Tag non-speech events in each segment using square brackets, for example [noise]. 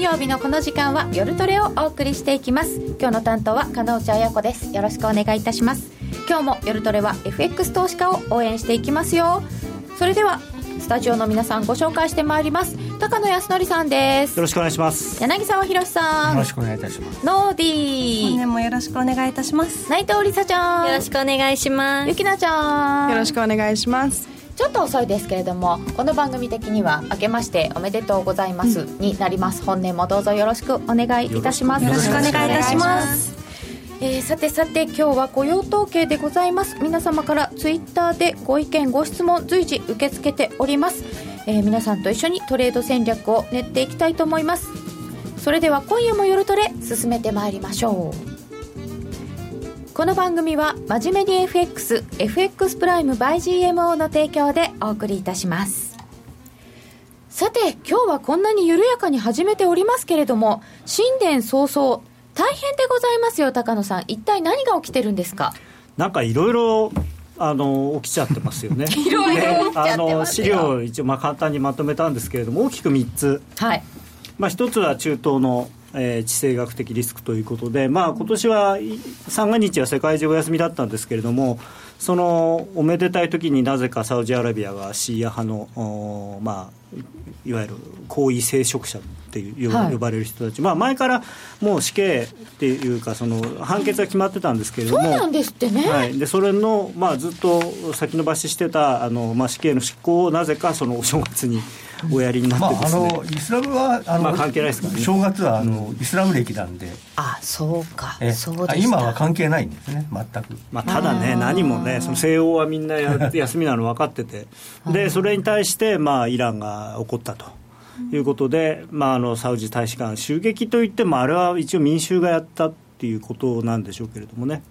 金曜日のこの時間は夜トレをお送りしていきます。今日の担当は加納内彩子です。よろしくお願いいたします。今日も夜トレは FX 投資家を応援していきますよ。それではスタジオの皆さんご紹介してまいります。高野康則さんです。よろしくお願いします。柳沢博さん。よろしくお願いいたします。ノーディー。本年もよろしくお願いいたします。内藤梨沙ちゃん。よろしくお願いします。ゆきなちゃん。よろしくお願いしますちょっと遅いですけれどもこの番組的には明けましておめでとうございますになります、本年もどうぞよろしくお願いいたします。よろしくお願いいたします。えー、さてさて今日は雇用統計でございます。皆様からツイッターでご意見ご質問随時受け付けております。えー、皆さんと一緒にトレード戦略を練っていきたいと思います。それでは今夜も夜トレ進めてまいりましょうこの番組は真面目に FXFX プライム by GMO の提供でお送りいたします。さて今日はこんなに緩やかに始めておりますけれども新年早々大変でございますよ高野さん。一体何が起きてるんですか？なんかいろいろあの起きちゃってますよね。いろいろあの資料を一応まあ簡単にまとめたんですけれども大きく3つ、はい。まあ、1つは中東の、えー、地政学的リスクということで、まあ今年は三が日は世界中お休みだったんですけれどもそのおめでたい時になぜかサウジアラビアがシーア派の、まあ、いわゆる高位聖職者っていう呼ばれる人たち、はい、まあ、前からもう死刑っていうかその判決が決まってたんですけれどもそうなんですってね、はい、でそれの、まあ、ずっと先延ばししてたあの、まあ、死刑の執行をなぜかそのお正月に [laughs] おやりになってですね、まあ、あのイスラムはあの、まあ、関係ないですからね。正月はあの、イスラム歴なんで。あそうか。そうで今は関係ないんですね。全く、まあ、ただね何もねその西欧はみんな [laughs] 休みなの分かってて。でそれに対して、まあ、イランが怒ったと。いうことで、まあ、あのサウジ大使館襲撃といってもあれは一応民衆がやったっていうことなんでしょうけれどもね。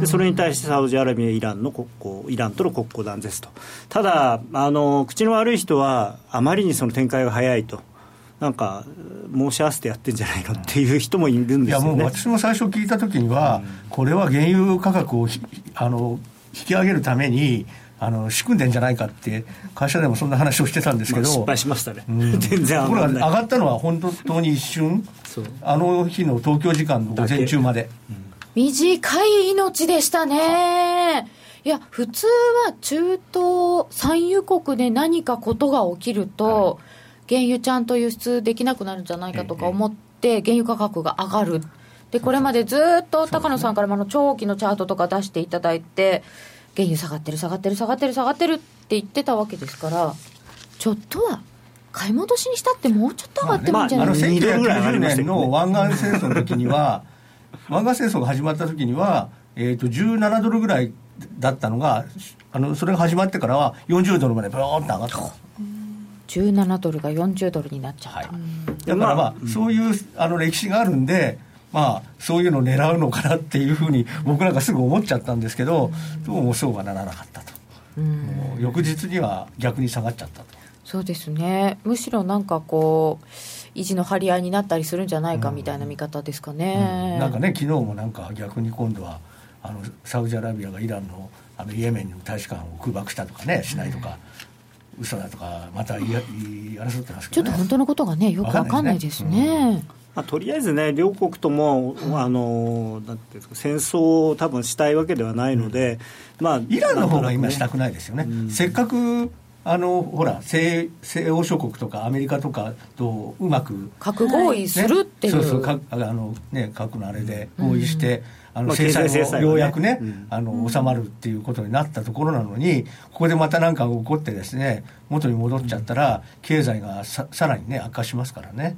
でそれに対してサウジアラビア、イランの国交イランとの国交断絶と、ただあの、口の悪い人は、あまりにその展開が早いと、なんか、申し合わせてやってんじゃないのっていう人もいるんですよ、ね、いやもう私も最初聞いたときには、これは原油価格をあの引き上げるために、あの仕組んでんじゃないかって会社でもそんな話をしてたんですけど、失敗しましたね、うん、[laughs] 全然上が上がったのは本当に一瞬。あの日の東京時間の午前中まで、うん、短い命でしたね。いや普通は中東産油国で何かことが起きると、はい、原油ちゃんと輸出できなくなるんじゃないかとか思って、原油価格が上がる。でこれまでずっと高野さんからもの長期のチャートとか出していただいて原油下がってる下がってる下がってる下がってるって言ってたわけですからちょっとは買い戻しにしたってもうちょっと上がってもいいんじゃないですか、まあ、1990 [laughs] 年の湾岸戦争の時には湾岸戦争が始まった時には、えー、と17ドルぐらいだったのがあのそれが始まってからは40ドルまでブーンと上がった。17ドルが40ドルになっちゃった、はい、だからまあ、そういうあの歴史があるんでまあ、そういうのを狙うのかなっていうふうに僕なんかすぐ思っちゃったんですけど、どうもそうはならなかったと、もう翌日には逆に下がっちゃったと。そうですね。むしろなんかこう維持の張り合いになったりするんじゃないかみたいな見方ですかね、うん。うん、なんかね昨日もなんか逆に今度はあのサウジアラビアがイランのあのイエメンの大使館を空爆したとかねしないとか、うん、嘘だとかまた言い争ってますけど、ね、ちょっと本当のことがねよくわかんないですね。まあ、とりあえずね、両国とも、あのなんていうんですか、戦争を多分したいわけではないので、うん、まあ、イランの方が今、したくないですよね、うん、せっかくあのほら西、西欧諸国とかアメリカとかとうまく核合意するっていう、ね、そうそうあの、ね、核のあれで合意して。うんあの制裁もようやくね、あの収まるっていうことになったところなのに、ここでまた何かが起こってですね、元に戻っちゃったら、経済がささらにね、悪化しますからね。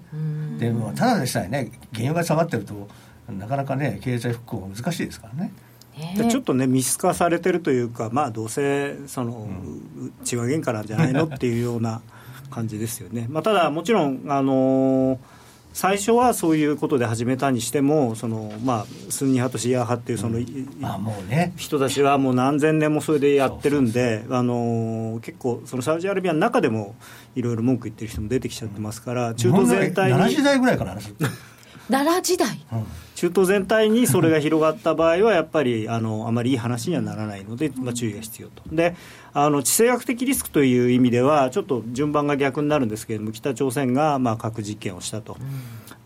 でもただでさえね、原油が下がってると、なかなかね、経済復興が難しいですからね。ちょっとね、見透かされてるというか、まあ、どうせその、うん、血は喧嘩なんじゃないのっていうような感じですよね。まあ、ただ、もちろん、あのー最初はそういうことで始めたにしてもその、まあ、スンニ派とシーア派っていうその、うん。まあもうね、人たちはもう何千年もそれでやってるんであの結構そのサウジアラビアの中でもいろいろ文句言ってる人も出てきちゃってますから、中東全体に。7時代ぐらいから奈良時代、うん中東全体にそれが広がった場合は、やっぱりあのあまりいい話にはならないので、まあ、注意が必要と。であの地政学的リスクという意味では、ちょっと順番が逆になるんですけれども、北朝鮮がまあ核実験をしたと、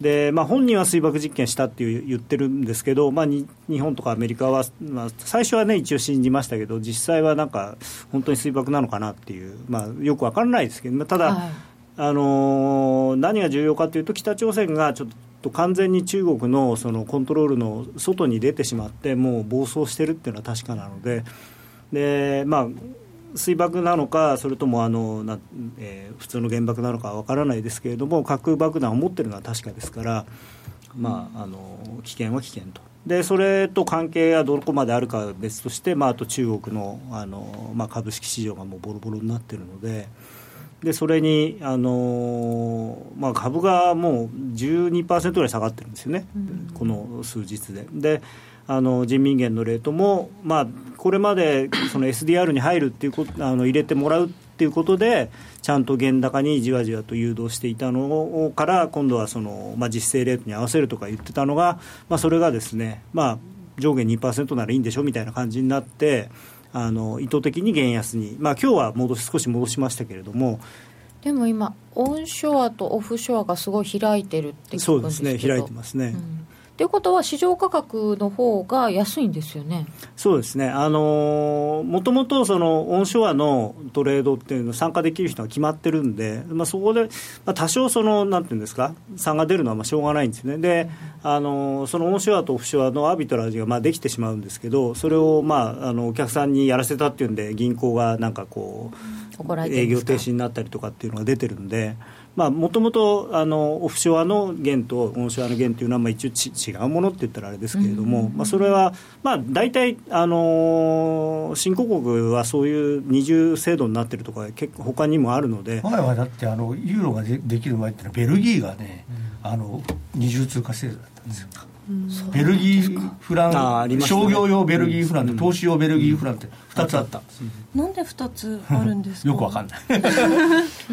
でまあ、本人は水爆実験したっていう言ってるんですけど、まあ、日本とかアメリカは、まあ、最初はね、一応信じましたけど、実際はなんか、本当に水爆なのかなっていう、まあ、よくわからないですけど、ただ、はい、あの、何が重要かというと、北朝鮮がちょっと完全に中国のそのコントロールの外に出てしまってもう暴走してるっていうのは確かなのでで、まあ、水爆なのかそれともあのな、えー、普通の原爆なのかは分からないですけれども核爆弾を持ってるのは確かですから、まあ、あの危険は危険と。でそれと関係がどこまであるかは別として、まあ、あと中国のあの、まあ、株式市場がもうボロボロになってるので。でそれに、あのまあ、株がもう12%ぐらい下がってるんですよね、うん、この数日で。であの人民元のレートも、まあ、これまでその SDR に入るっていうことあの入れてもらうっていうことでちゃんと原高にじわじわと誘導していたのから今度はその、まあ、実勢レートに合わせるとか言ってたのが、まあ、それがですね、まあ、上限2%ならいいんでしょみたいな感じになって。あの意図的に減安に、まあ今日は戻し少し戻しましたけれども。でも今、オンショアとオフショアがすごい開いてるってそうですね、開いてますね。うんということは、市場価格の方が安いんですよね。そうですね、あのもともとそのオンショアのトレードっていうの参加できる人が決まってるんで、まあ、そこで、まあ、多少その、なんていうんですか、差が出るのはまあしょうがないんですね、で、あのそのオンショアとオフショアのアービトラージがまあできてしまうんですけど、それをまああのお客さんにやらせたっていうんで、銀行がなんかこう、営業停止になったりとかっていうのが出てるんで。もともとオフショアの元とオンショアの元というのはまあ一応ち違うものって言ったらあれですけれども、まあ、それはまあ大体、あの新興国はそういう二重制度になってるとか結構他にもあるので。前はだってあのユーロがでできる前ってのはベルギーがね、あの二重通貨制度だったんですよ。ベルギーフラン、ね、商業用ベルギーフランと投資用ベルギーフランって2つあった、なんで2つあるんですか？[laughs] よくわかんない。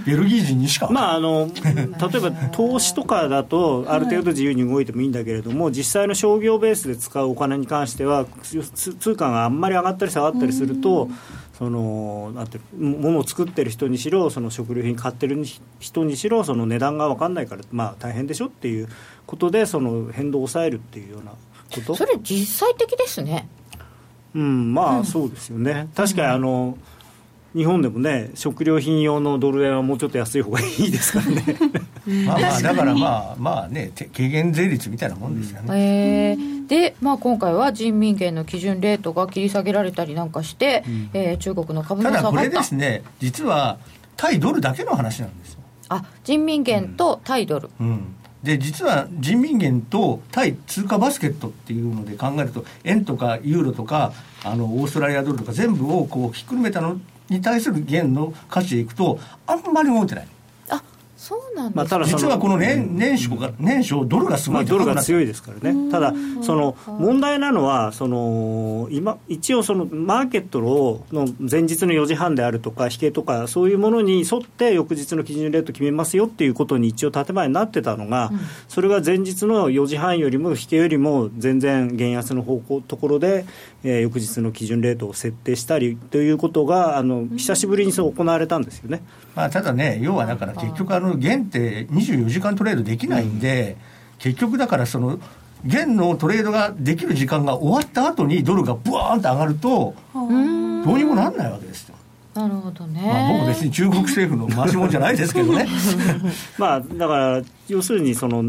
ベルギー人にしか。まああの例えば投資とかだとある程度自由に動いてもいいんだけれども、実際の商業ベースで使うお金に関しては通貨があんまり上がったり下がったりすると、そのなんてものを作ってる人にしろその食料品買ってる人にしろその値段が分かんないから、まあ、大変でしょっていうことでその変動を抑えるっていうようなこと。それ実際的ですね。うんまあ、そうですよね。確かにあの、日本でもね食料品用のドル円はもうちょっと安い方がいいですからね。[laughs] まあまあだからまあまあね軽減税率みたいなもんですよね、うん、えー、で、まあ、今回は人民元の基準レートが切り下げられたりなんかして、うん、えー、中国の株も下がった。ただこれですね実は対ドルだけの話なんですよ。あ人民元と対ドル、うん、うんで実は人民元と対通貨バスケットっていうので考えると円とかユーロとかあのオーストラリアドルとか全部をこうひっくるめたのに対する元の価値でいくとあんまり動いてない。そうなんです、まあ、実はこの年年初が年初ドルがすごいドルが強いですからね、ただ、その問題なのはその今一応そのマーケットの前日の4時半であるとか引けとかそういうものに沿って翌日の基準レート決めますよっていうことに一応建前になってたのが、うん、それが前日の4時半よりも引けよりも全然減安の方向ところで、えー、翌日の基準レートを設定したりということがあの久しぶりにそう行われたんですよね。まあ、ただね要はだから結局あの元って24時間トレードできないんで、結局だからその元のトレードができる時間が終わった後にドルがブワーンと上がるとどうにもなんないわけですよ。なるほどね、まあ、僕別に中国政府の [laughs] 回し者じゃないですけどね。[laughs] まあだから要するにその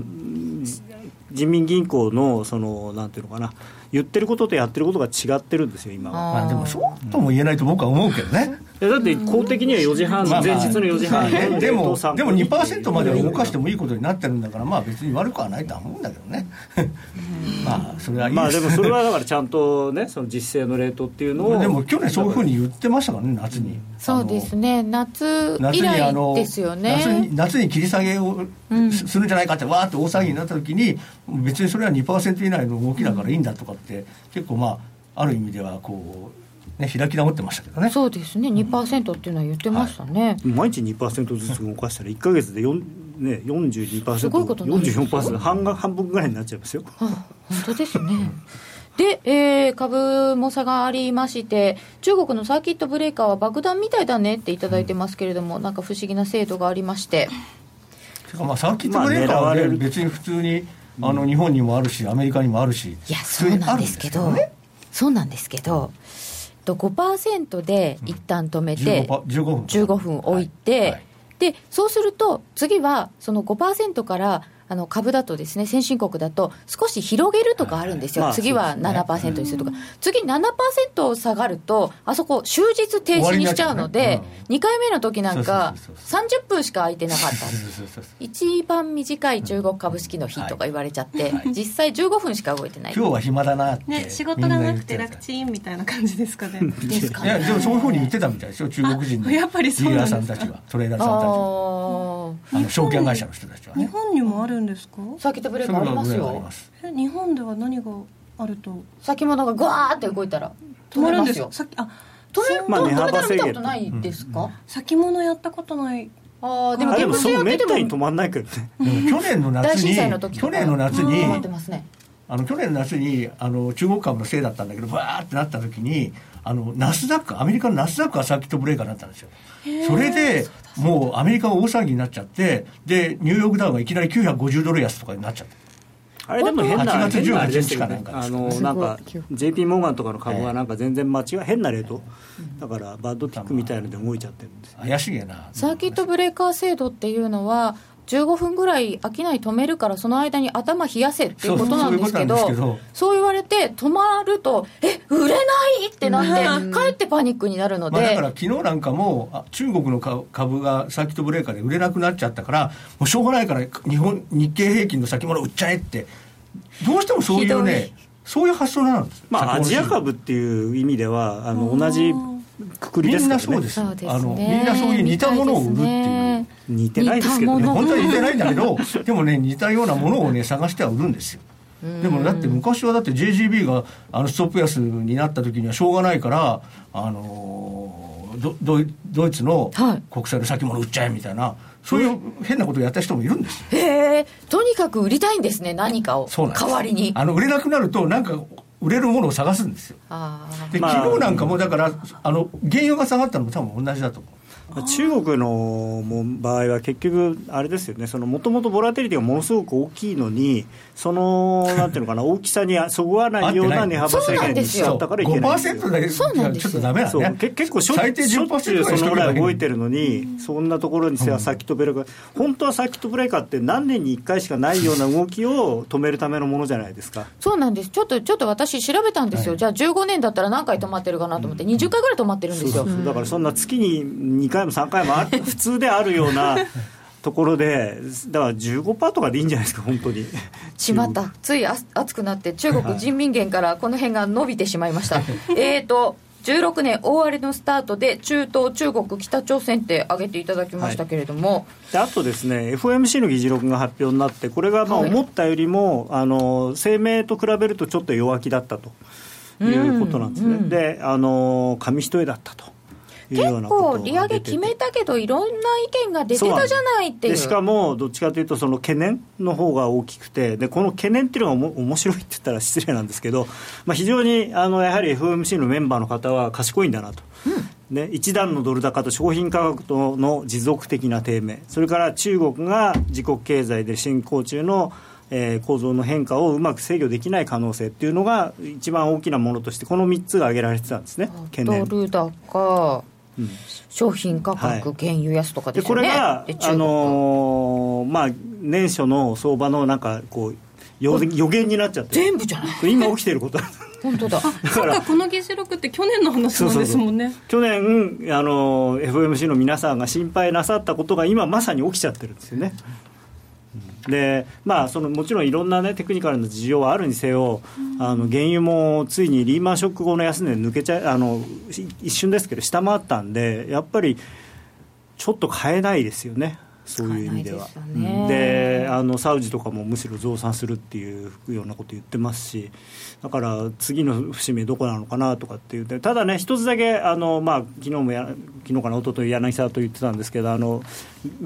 人民銀行のそのなんていうのかな言ってることとやってることが違ってるんですよ今は。まあでもそうとも言えないと僕は思うけどねだって公的には4時半、前日の4時半、でもでも2%まで動かしてもいいことになってるんだからまあ別に悪くはないとは思うんだけどね。[laughs] まあそれはいいまあでもそれはだからちゃんとねその実勢のレートっていうのをでも去年そういうふうに言ってましたからね夏に。そうですね。夏以来ですよね。夏に夏に切り下げをするんじゃないかってわーって大騒ぎになった時に別にそれは2%以内の動きだからいいんだとかって結構まあある意味ではこうね、開き直ってましたけどね。そうですね。2%っていうのは言ってましたね、はい、毎日2%ずつ動かしたら1か月で4ね、42%、すごいことになるんですよ。44%半が、半分ぐらいになっちゃいますよ。あ本当ですね。で、えー株も差がありまして、中国のサーキットブレーカーは爆弾みたいだねっていただいてますけれども、なんか不思議な制度がありまして、てかまあサーキットブレーカーは、ねまあ狙われる。別に普通にあの日本にもあるしアメリカにもあるしいや、普そうなんですけど、ねそうなんですけど、と5%で一旦止めて、15, 15分15分置いて、はいはい。でそうすると次はその5%からあの株だとですね先進国だと少し広げるとかあるんですよ、はいはい。次はまあ7%にするとか、次7%下がるとあそこ終日停止にしちゃうのでちゃうね、2回目の時なんかそうそうそう30分しか空いてなかった。一番短い中国株式の日とか言われちゃって、実際15分しか動いてない。今日は暇だなって。ね仕事がなくて楽ちんみたいな感じですかね。ですかいやでもそういうふうに言ってたみたいですよ中国人の。あやっぱりそうディーなんですか。ラーさんたちは。トレーダーあさんたちは。ー。あの証券会社の人たちは日ね本にもあるんですか？サーキットブレーカーありますよ。え日本では何があると？先物がぐわーって動いたら止まるんです。よよさっきあ止め,、まあ値止めたら見たことないですか、先物やったことない。ああでもでもそうめったに止まんないけどね。去年の夏に去年の夏に止まってますね。あの去年の夏にあの中国株のせいだったんだけどバーってなった時にあのナスダックアメリカのナスダックがサーキットブレーカーになったんですよ。それでもうアメリカが大騒ぎになっちゃってでニューヨークダウがいきなり950ドル安とかになっちゃったあれでも変な、8月変なあれです18よね。日かなんか。あの、なんか、JP モーガンとかの株はなんか全然間違い、変なレート。だから、バッドティックみたいので動いちゃってるんですよ。怪しげな。サーキットブレーカー制度っていうのは15分ぐらい商い止めるからその間に頭冷やせっていうことなんですけどそう言われて止まるとえ売れないってなってかえってパニックになるのまあ、だでから昨日なんかもあ中国の株株がサーキットブレーカーで売れなくなっちゃったからもうしょうがないから日本日経平均の先物売っちゃえってどうしてもそういうねそういう発想なんです。まあ、アジア株っていう意味では、あの、同じくくりですからね。みんなそうで。すそうですね。あのみんなそういう似たものを売るっていう。ね。似てないですけどね。本当は似てないんだけどでもね似たようなものをね探しては売るんですよ。でもだって昔はだって JGB があのストップ安になった時にはしょうがないからあのードドイツのはい。国債の先物売っちゃえみたいな、そういう変なことをやった人もいるんですよ。へえとにかく売りたいんですね何かを。そうなんです。代わりに。あの売れなくなるとなんか売れるものを探すんですよ。で、まあ昨日なんかもだからあの原油が下がったのも多分同じだと思う。まあ中国のも場合は結局、あれですよね、もともとボラテリティがものすごく大きいのに、その [laughs] なんていうのかな、大きさにそぐわないような値幅制限にしちゃったからいけないんですよ。5%だけそうなんですよ。ちょっとダメなんそうねけ結構しょ最低しょっちゅうそのぐらい動いてるるのに、そんなところにせサーキットブレーカー、本当はサーキットブレーカーって何年に1回しかないような動きを止めるためのものじゃないですか。そうなんです。ちょっとちょっと私調べたんですよ、じゃあ15年だったら何回止まってるかなと思って20回ぐらい止まってるんですよ、そうそうだからそんな月に2回も3回もあ [laughs] 普通であるようなところで、だから15%とかでいいんじゃないですか、本当に。しまった、ついあ熱くなって、中国人民元からこの辺が伸びてしまいました。[laughs] えーと16年大荒れのスタートで中東、中国、北朝鮮って挙げていただきましたけれども、であとですね FOMC の議事録が発表になってこれがまあはい。思ったよりも、あの声明と比べるとちょっと弱気だったということなんですね、うんうん。であの紙一重だったと結構利上げ決めたけど、いろんな意見が出てたじゃないっていう。でしかもどっちかというとその懸念の方が大きくてでこの懸念っていうのがおも面白いって言ったら失礼なんですけど、まあ、非常にあのやはり FOMC のメンバーの方は賢いんだなと。ね、一段のドル高と商品価格との持続的な低迷それから中国が自国経済で進行中の、えー構造の変化をうまく制御できない可能性っていうのが一番大きなものとしてこの3つが挙げられてたんですね懸ド念。ル高、うん商品価格、はい原油安とかでですね。れが、あのーまあ、年初の相場のなんかこう予予言になっちゃって全部じゃない。る今起きてること本当だ。[laughs] だからそっかこの議事録って去年の話なんですもんね去年、あのー FOMC の皆さんが心配なさったことが今まさに起きちゃってるんですよね。でまあ、そのもちろんいろんな、ね、テクニカルな事情はあるにせよ、あの原油もついにリーマンショック後の安値抜けちゃあのい一瞬ですけど下回ったんでやっぱりちょっと買えないですよね。そういう意味では。でねであのサウジとかもむしろ増産するっていうようなこと言ってますしだから次の節目どこなのかなとかっていうてただね一つだけあの、まあ、昨日もや昨日かな一昨日柳沢と言ってたんですけどあの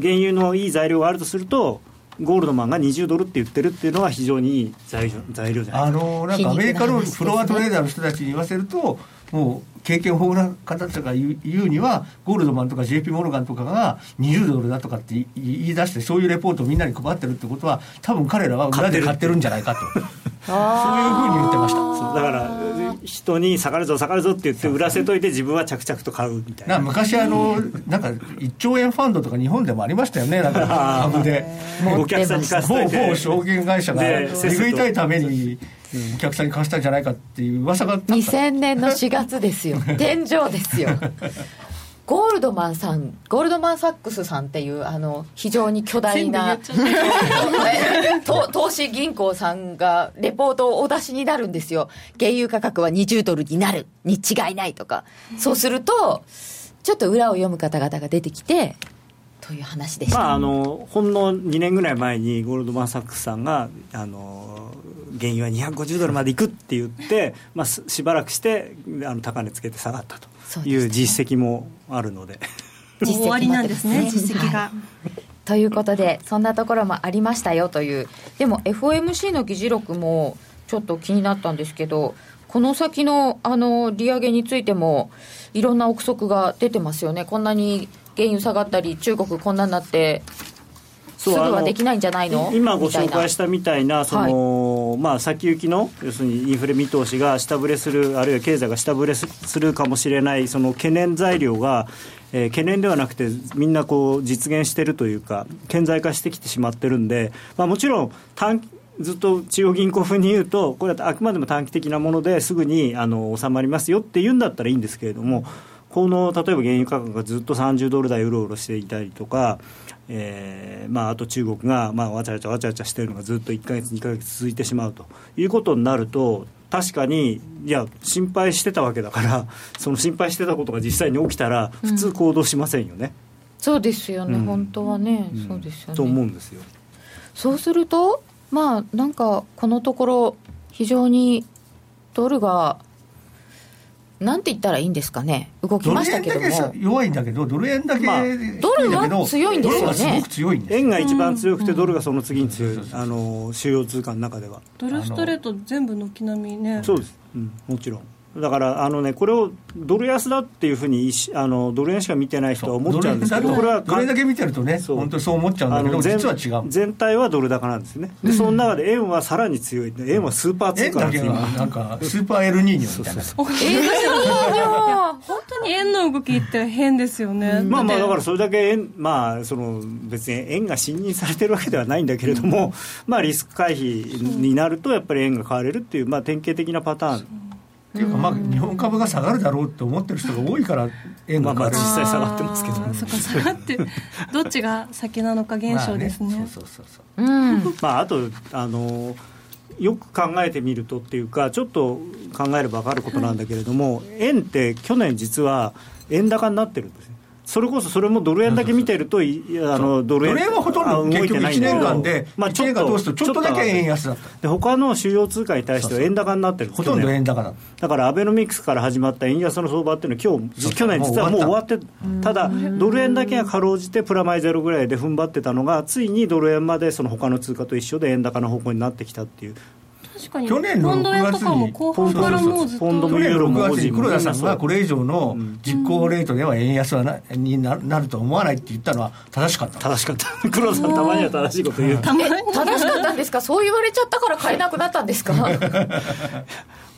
原油のいい材料があるとするとゴールドマンが20ドルって言ってるっていうのは非常にいい材料材料じゃないあか。のなんかアメリカのフロアトレーダーの人たちに言わせると、もう経験豊富な方たちが言うには、ゴールドマンとか JP モルガンとかが20ドルだとかって言い出して、そういうレポートをみんなに配ってるってことは、多分彼らは裏で買ってるんじゃないかと、そういうふうに言ってました。そうだから人に下がるぞ下がるぞって言って売らせといて自分は着々と買うみたいな。昔あの、なんか1兆円ファンドとか日本でもありましたよね、なんか株で。お客さんに貸して。某証券会社がで拭いたいためにお客さんに貸したんじゃないかっていう噂があった。2000年の4月ですよ。[laughs] 天井ですよ。ゴールドマンさんゴールドマン・サックスさんっていうあの非常に巨大な投資銀行さんがレポートをお出しになるんですよ。原油価格は20ドルになる。に違いないとか。そうするとちょっと裏を読む方々が出てきてという話でした、まあ、あのほんの2年ぐらい前にゴールドマン・サックスさんがあの原油は250ドルまでいくって言って、まあ、すしばらくしてあの高値つけて下がったと。いう実績もあるので。実績も終わりなんですね実績が、ということでそんなところもありましたよという。でも FOMC の議事録もちょっと気になったんですけどこの先のあの利上げについてもいろんな憶測が出てますよね。こんなに原油下がったり中国こんなになってすぐはできないんじゃないの？今ご紹介したみたいなその、まあ、先行きの要するにインフレ見通しが下振れするあるいは経済が下振れするかもしれないその懸念材料が、えー懸念ではなくてみんなこう実現しているというか顕在化してきてしまってるんで、まあ、もちろん短期ずっと中央銀行風に言うと、これはあくまでも短期的なものですぐにあの収まりますよって言うんだったらいいんですけれども、この例えば原油価格がずっと30ドル台うろうろしていたりとか、えーまあ、あと中国が、まあ、わちゃわちゃわちゃわちゃしてるのがずっと1か月、2か月続いてしまうということになると、確かに、いや、心配してたわけだから、[laughs] その心配してたことが実際に起きたら、普通行動しませんよね。そうですよね、うん本当はね、うんそうですよねと思うんですよ。そうするとまあなんかこのところ非常にドルがなんて言ったらいいんですかね？動きました円だけけども。さ弱いんだけど、ドル円だけ、まあ低いんだけどドルは強いんですよね。ドルはすごく強いんですよ。円が一番強くて、ドルがその次に強いうん、あの主要通貨の中では。ドルストレート全部軒並みね。そうです、うん、もちろん。だからあの、ね、これをドル安だっていうふうにいしあのドル円しか見てない人は思っちゃうんですけど、これはドル円だけ見てるとね、そう。本当にそう思っちゃうんだけど、あの全実は違う。全体はドル高なんですね、でその中で円はさらに強い、円はスーパー通円だけ貨なんですよ、なんかスーパーエルニーニョみたいな。本当に円の動きって変ですよね、まあまあ、だかららそれだけ円、まあ、その別に円が信任されてるわけではないんだけれども、まあ、リスク回避になると、やっぱり円が買われるっていう、まあ、典型的なパターン。っていうか、まあ、日本株が下がるだろうって思ってる人が多いから、円がまあ実際下がってますけどそっか下がってどっちが先なのか現象ですね,、まあそうそうそうそう。うん。まあ、あとあのよく考えてみるとっていうかちょっと考えれば分かることなんだけれども、円って去年実は円高になってるんですねそれこそそれもドル円だけ見てるといいやあのドル円ドル円はほとんあど結局1動いてないんだけど。年間で、まあ1年間通すとちょっとだけ円安だった。で他の主要通貨に対しては円高になってる。んですほとんど円高だ。だからアベノミクスから始まった円安の相場っていうのは今日去年実はもう終わってただドル円だけがかろうじてプラマイゼロぐらいで踏ん張ってたのがついにドル円までその他の通貨と一緒で円高の方向になってきたっていう確かに。去年のポンド円とかも6後半からもうずっと。ポンドも去年6ユーロも月に黒田さんがこれ以上のうん。実行レートでは円安はなにななると思わないって言ったのは正しかった。正しかった。[laughs] 黒田さんたまには正しいこと言う。たまに正しかったんですか？そう言われちゃったから買えなくなったんですか？[laughs]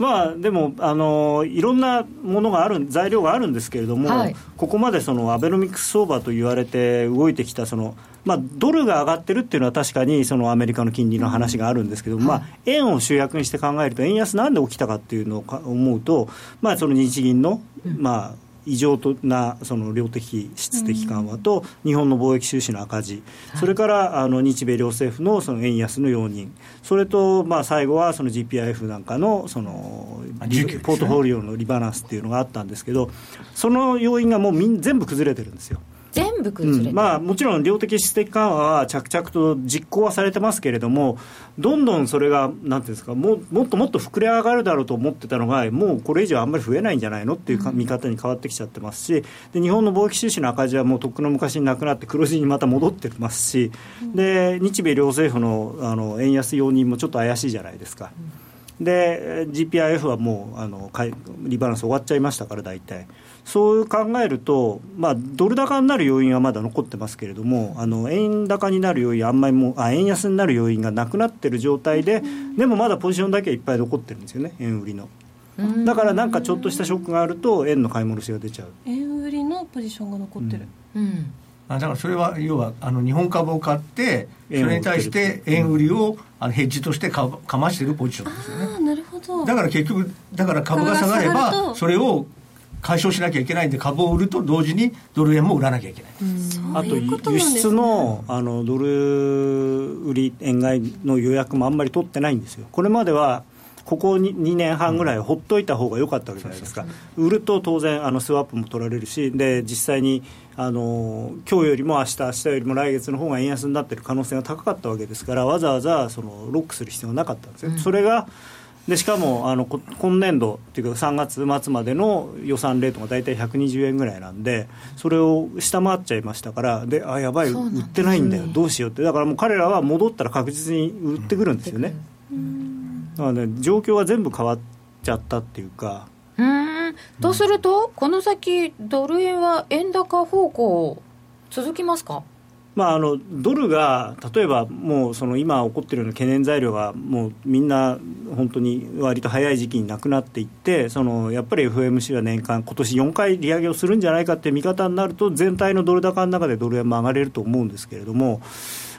まあでもあのいろんなものがある材料があるんですけれども、はい。ここまでそのアベノミクス相場と言われて動いてきたそのまあ、ドルが上がってるっていうのは確かにそのアメリカの金利の話があるんですけど、まあ、円を主役にして考えると円安なんで起きたかっていうのをか思うと、まあ、その日銀の、まあ、異常なその量的質的緩和と日本の貿易収支の赤字、それからあの日米両政府のその円安の容認、それとまあ最後はその GPIF なんかのそのポートフォリオのリバランスっていうのがあったんですけど、その要因がもうみん全部崩れてるんですよ。全部崩れて、うん、まあ、もちろん量的質的緩和は着々と実行はされてますけれども、どんどんそれが、なんていうんですかも、もっともっと膨れ上がるだろうと思ってたのが、もうこれ以上あんまり増えないんじゃないの？っていう見方に変わってきちゃってますし、で日本の貿易収支の赤字はもうとっくの昔になくなって、黒字にまた戻ってますし、で日米両政府のあの円安容認もちょっと怪しいじゃないですか。で GPIF はもうあのリバランス終わっちゃいましたから大体そう考えると、まあ、ドル高になる要因はまだ残ってますけれどもあの円高になる要因あんまりもあ円安になる要因がなくなってる状態ででもまだポジションだけはいっぱい残ってるんですよね円売りの。だからなんかちょっとしたショックがあると円の買い戻しが出ちゃう。円売りのポジションが残ってる、うん、うん。だからそれは要はあの日本株を買ってそれに対して円売りをあのヘッジとしてかかましてるポジションですよね。あなるほど。だから結局だから株が下がればそれを解消しなきゃいけないんで株を売ると同時にドル円も売らなきゃいけない、あと輸出のあのドル売り円買いの予約もあんまり取ってないんですよ。これまではここ 2, 2年半ぐらいほっといた方が良かったわけじゃないですか、売ると当然あのスワップも取られるしで実際にあの今日よりも明日明日よりも来月の方が円安になっている可能性が高かったわけですからわざわざそのロックする必要がなかったんですよ、うん、それがでしかもあの今年度っていうか3月末までの予算レートが大体120円ぐらいなんでそれを下回っちゃいましたからであやばい売ってないんだよどうしようって。だからもう彼らは戻ったら確実に売ってくるんですよね、うん、だからね状況は全部変わっちゃったっていうか。うん。とすると、この先、ドル円は円高方向、続きますか？まあ、あのドルが例えばもうその今起こっているような懸念材料がもうみんな本当に割と早い時期になくなっていってそのやっぱり FMC は年間今年4回利上げをするんじゃないかって見方になると全体のドル高の中でドル円も上がれると思うんですけれども。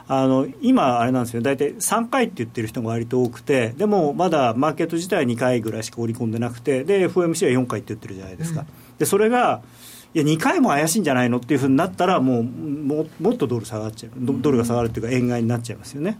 あの今、あれなんですよ大体3回って言ってる人が割と多くてでもまだマーケット自体は2回ぐらいしか織り込んでなくてで FOMC は4回って言ってるじゃないですか、うん、でそれがいや2回も怪しいんじゃないのっていうふうになったらもうももっとドル下がっちゃう。ドルが下がるっていうか円買いになっちゃいますよね。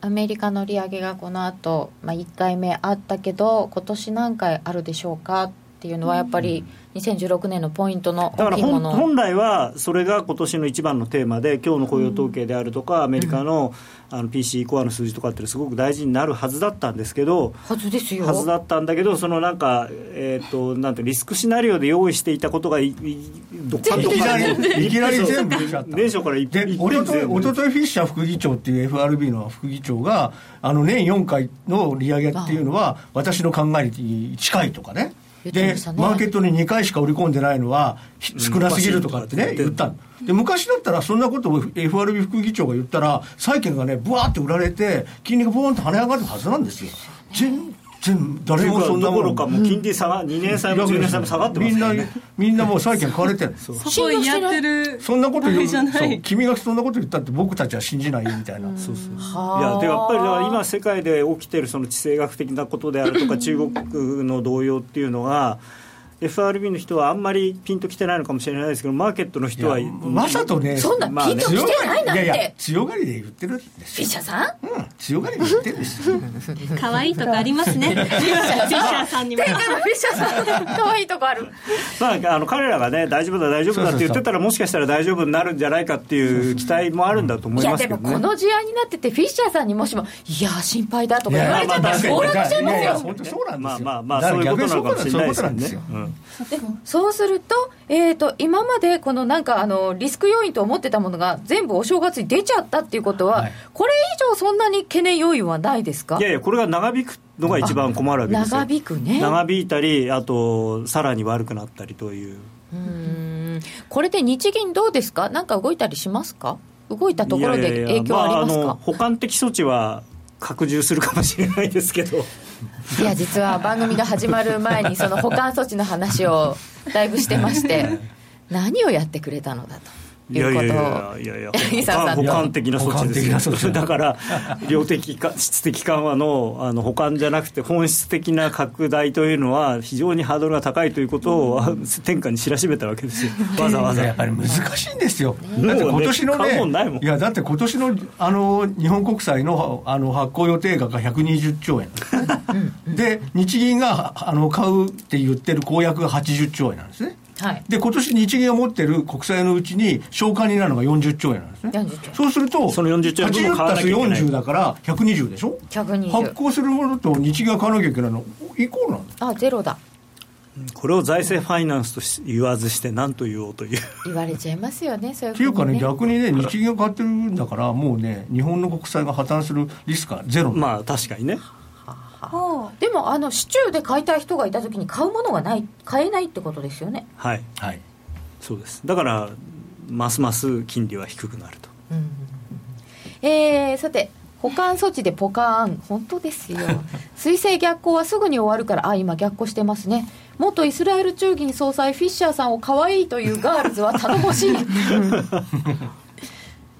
アメリカの利上げがこの後、まあ1回目あったけど今年何回あるでしょうかっていうのはやっぱり2016年のポイントのだから本来はそれが今年の一番のテーマで今日の雇用統計であるとか、アメリカのあの PC コアの数字とかってすごく大事になるはずだったんですけどはずですよ。はずだったんだけどそのなんか、えーと、なんてリスクシナリオで用意していたことがいどっかどっかいきなり全部出ちゃった。年初か。ら一おとといおとといフィッシャー副議長っていう FRB の副議長があの年4回の利上げっていうのは私の考えに近いとかねで、マーケットに2回しか売り込んでないのは少なすぎるとかってね、言ったで昔だったらそんなことを FRB 副議長が言ったら債券がねぶわーって売られて金利がボーンと跳ね上がるはずなんですよ。全然誰もそんなものかも金利差が2年債も10年債も下がってますみんなみんなもう債券買われてるそこやってる。そんなこと言う。そう。君がそんなこと言ったって僕たちは信じないよみたいな。そうそういやでやっぱりだから今世界で起きてるその地政学的なことであるとか [laughs] 中国の動揺っていうのは FRB の人はあんまりピンときてないのかもしれないですけど、マーケットの人は、わざとね、そんなピンときてないなんて、いやいや強がりで言ってるんですフィッシャーさん、うん、強がりで言ってるんですよ。[laughs] 可愛いとこありますね、[laughs] フィッシャーさんにも。フィッシャーさん、可愛いとこある。まあ、あの彼らがね、大丈夫だ、大丈夫だって言ってたら、もしかしたら大丈夫になるんじゃないかっていう期待もあるんだと思いますけど、ね、いや、でもこの事案になってて、フィッシャーさんにもしも、いや、心配だとか言われちゃったら、暴落しちゃいますよ。本当そうなんですよ。まあまあまあ、そういうことなのかもしれないですね。でもそう。すると,、えーと、今までこのなんかあのリスク要因と思ってたものが全部お正月に出ちゃったっていうことは、はい、これ以上そんなに懸念要因はないですか？いやいやこれが長引くのが一番困るわけですよ。長引くね。長引いたりあとさらに悪くなったりという。うん。これで日銀どうですか？なんか動いたりしますか？動いたところで影響ありますか、まあ、あの補完的措置は拡充するかもしれないですけどいや実は番組が始まる前にその保管措置の話をだいぶしてまして何をやってくれたのだと。いやいやいや。いやいや補完的な措置ですよ。だから量的か質的緩和のあの補完じゃなくて本質的な拡大というのは非常にハードルが高いということを、うん、天下に知らしめたわけですよ。わざわざ。やっぱり難しいんですよ、だって今年のねいやだって今年のあの日本国債のあの発行予定額が120兆円。で日銀があの買うって言ってる公約が80兆円なんですねはい、で今年日銀が持ってる国債のうちに償還になるのが40兆円なんですね。そうするとその40兆円80足す40だから120でしょ？120発行するものと日銀が買わなきゃいけないのイコールなんですあゼロだ。これを財政ファイナンスと言わずして何と言おうという。言われちゃいますよねそういう、ね、っていうかね逆にね日銀が買ってるんだからもうね日本の国債が破綻するリスクはゼロまあ確かにねでもあの市中で買いたい人がいた時に買うものがない買えないってことですよね。はいはい。そうです。だからますます金利は低くなると、うん、えー、さて保管措置でポカーン。本当ですよ。[laughs] 水星逆行はすぐに終わるからあ今逆行してますね。元イスラエル中銀総裁フィッシャーさんを可愛いというガールズは頼もしい。[laughs]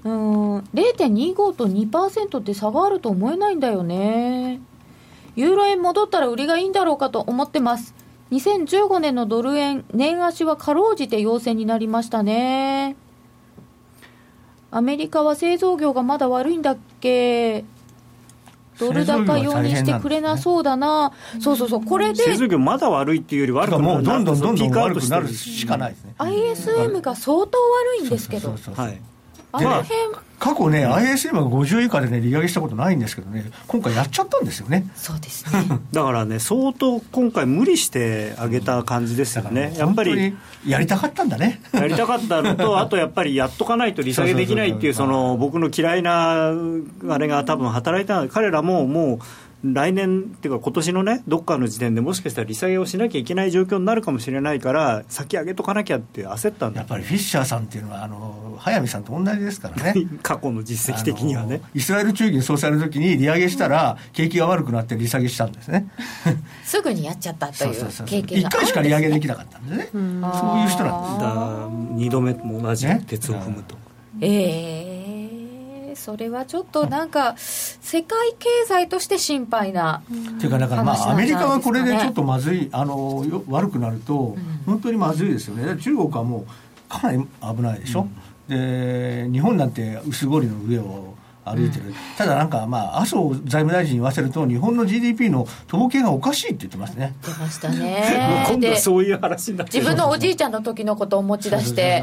うん。0.25と2%って差があると思えないんだよねユーロ円戻ったら売りがいいんだろうかと思ってます。2015年のドル円年足はかろうじて陽線になりましたね。アメリカは製造業がまだ悪いんだっけ？ドル高用にしてくれなそうだな、ね、そうそうそう、これで。製造業まだ悪いっていうより悪くもうどんどんどんどん悪くなるしかないですね。ISM が相当悪いんですけど。はい。あの辺、過去ね、ISM が50以下でね、利上げしたことないんですけどね、今回やっちゃったんですよね。そうですね。[laughs] だからね、相当今回無理して上げた感じですよね。やっぱり。やりたかったんだね。やりたかったのと、[laughs] あとやっぱりやっとかないと利下げできないっていう、その僕の嫌いなあれが多分働いた、彼らももう、来年っていうか今年のねどっかの時点でもしかしたら利下げをしなきゃいけない状況になるかもしれないから先上げとかなきゃって焦ったんだ。やっぱりフィッシャーさんっていうのはあの早見さんと同じですからね。[laughs] 過去の実績的にはね。イスラエル中銀総裁の時に利上げしたら景気が悪くなって利下げしたんですね。[laughs] すぐにやっちゃったという経験が1回しか利上げできなかったんですね。そういう人なんですだ2度目も同じ鉄を踏むと、ね、ええ。ーそれはちょっとなんか、世界経済として心配なっていうか、だからまあ、アメリカがこれでちょっとまずい、あの悪くなると、本当にまずいですよね、中国はもうかなり危ないでしょ、うん、で日本なんて薄氷の上を歩いてる、うん、ただなんか、まあ、麻生財務大臣に言わせると、日本の GDP の統計がおかしいって言ってますね。出ましたね。[laughs] 今度はそういう話になって自分のおじいちゃんの時のことを持ち出して、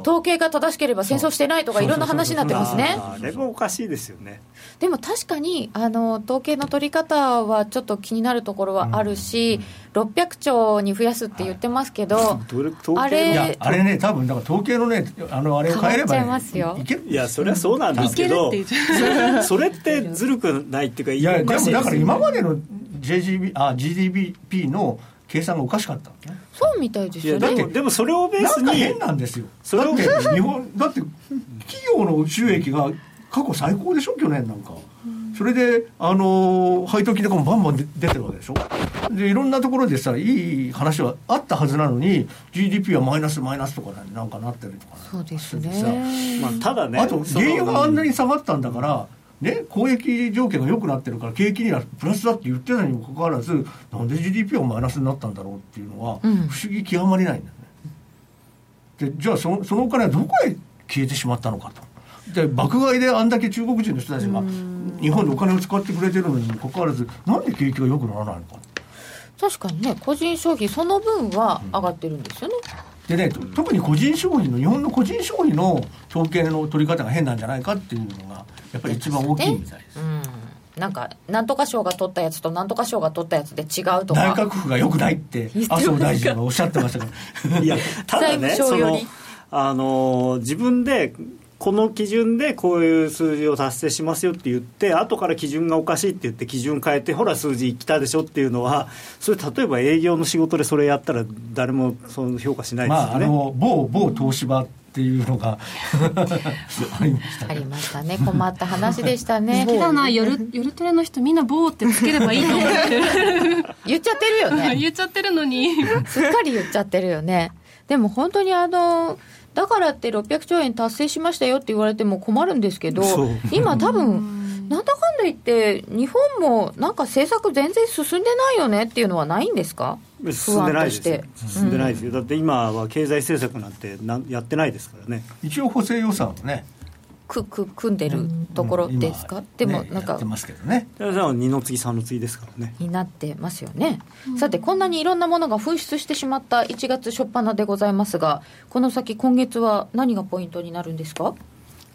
統計が正しければ戦争してないとか、いろんな話になってますね。あれもおかしいですよね。でも確かにあの統計の取り方はちょっと気になるところはあるし、うん、600兆に増やすって言ってますけど、はい、あれあれね多分だから統計のねあのあれを変えれば、ね、いけいやそれはそうなんですけどそれってずるくないっていうかいやでもだから今までの JGB あ GDP の計算がおかしかったね。そうみたいですよね。でもでもそれをベースに変なんですよ。だって日本だって企業の収益が過去最高でしょ去年なんか、それであの配当金とかもバンバン出てるわけでしょ？でいろんなところでさいい話はあったはずなのに GDP はマイナスマイナスとかなんかなってるとか、そうですね。まあ、ただねあと原油があんなに下がったんだから、ね、交易条件が良くなってるから景気にはプラスだって言ってないにもかかわらずなんで GDP はマイナスになったんだろうっていうのは、不思議極まりないんだよね。でじゃあそそのお金はどこへ消えてしまったのかとで爆買いであんだけ中国人の人たちが日本でお金を使ってくれてるのにもかかわらずなんで景気が良くならないの？か確かにね個人消費その分は上がってるんですよね、でね特に個人消費の日本の個人消費の統計の取り方が変なんじゃないかっていうのがやっぱり一番大きいみたいです、うん。なんか、なんとか賞が取ったやつとなんとか賞が取ったやつで違うとか。内閣府がよくないって、麻生大臣がおっしゃってましたか。ら。いや、ただね、その、あの、自分でこの基準でこういう数字を達成しますよって言って後から基準がおかしいって言って基準変えてほら数字来たでしょっていうのはそれ例えば営業の仕事でそれやったら誰もその評価しないですよね、まあ、あの某某東芝っていうのが [laughs] ありましたね。困った話でしたね。[laughs] 好きだな夜夜トレの人みんな「棒」ってつければいいと思って。[laughs] 言っちゃってるよね。言っちゃってるのに。すっかり言っちゃってるよね。でも本当にあのだからって600兆円達成しましたよって言われても困るんですけど、今、多分なんだかんだ言って、日本もなんか政策全然進んでないよねっていうのはないんですか？進んでないですよ、進んでないですよ、うん、だって今は経済政策なんてなやってないですからね。一応補正予算をねくく組んでるところですか、でもなんか、ますけどね。2の次3の次ですからね。になってますよね、さてこんなにいろんなものが噴出してしまった1月初っ端でございますがこの先今月は何がポイントになるんですか？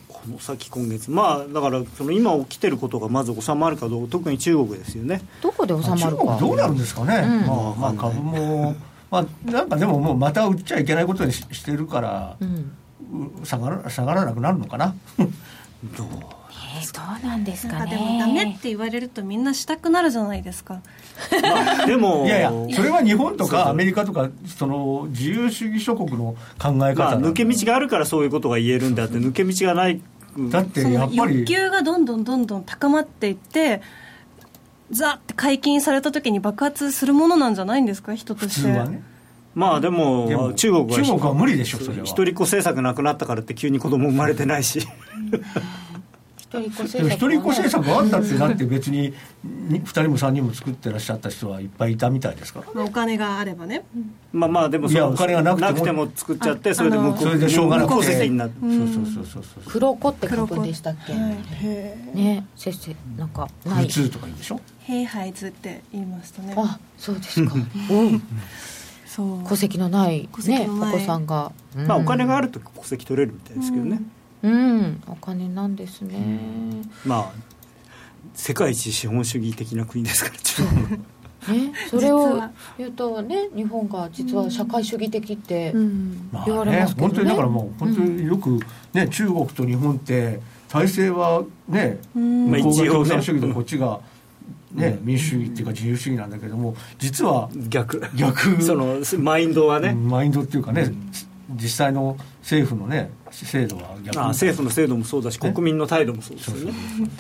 この先今月まあだからその今起きてることがまず収まるかどうか特に中国ですよね。どこで収まるか？中国どうなるんですかね、うん。まあ、まあ株もまあなんかでももうまた売っちゃいけないことにししてるから、うん。う下がら下がらなくなるのかな？[laughs] どうえーどうなんですかね。なんかでもダメって言われるとみんなしたくなるじゃないですか。[laughs] まあでもいやいやそれは日本とかアメリカとかその自由主義諸国の考え方まあ、抜け道があるからそういうことが言えるんであって抜け道がない。だってやっぱり。欲求がどんどんどんどん高まっていってザって解禁された時に爆発するものなんじゃないんですか人と普して。通はねまあでもでも中国は中国は無理でしょそれは。一人っ子政策なくなったからって急に子供生まれてないし。一人っ子政策一人っ子政策があったってなって別に2人も3人も作ってらっしゃった人はいっぱいいたみたいですからまあお金があればね。まあまあでもいやそうお金がなくても。作っちゃってあそれで向こあのそれでしょうがなくてになって。そうそうそうそうそう。黒子って書くんでしたっけ、ね先生なんかない。普通とか言うでしょ「ヘイハイズ」って言いましたね。あそうですか。うん。そう戸籍のないねおのない。子さんが、まあお金があるると戸籍取れるみたいですけどね、うん。お金なんですね、まあ世界一資本主義的な国ですから中国ね、それを言うとね日本が実は社会主義的って、言われねますけどね。本当にだからもう本当によくね中国と日本って体制はねうん。まあ向こうが一応ね。共産主義でこっちがね民主主義っていうか自由主義なんだけども実は逆。逆。[laughs] そのマインドはね、マインドっていうかね実際の政府のね制度は逆ああ政府の制度もそうだし国民の態度もそうですよね。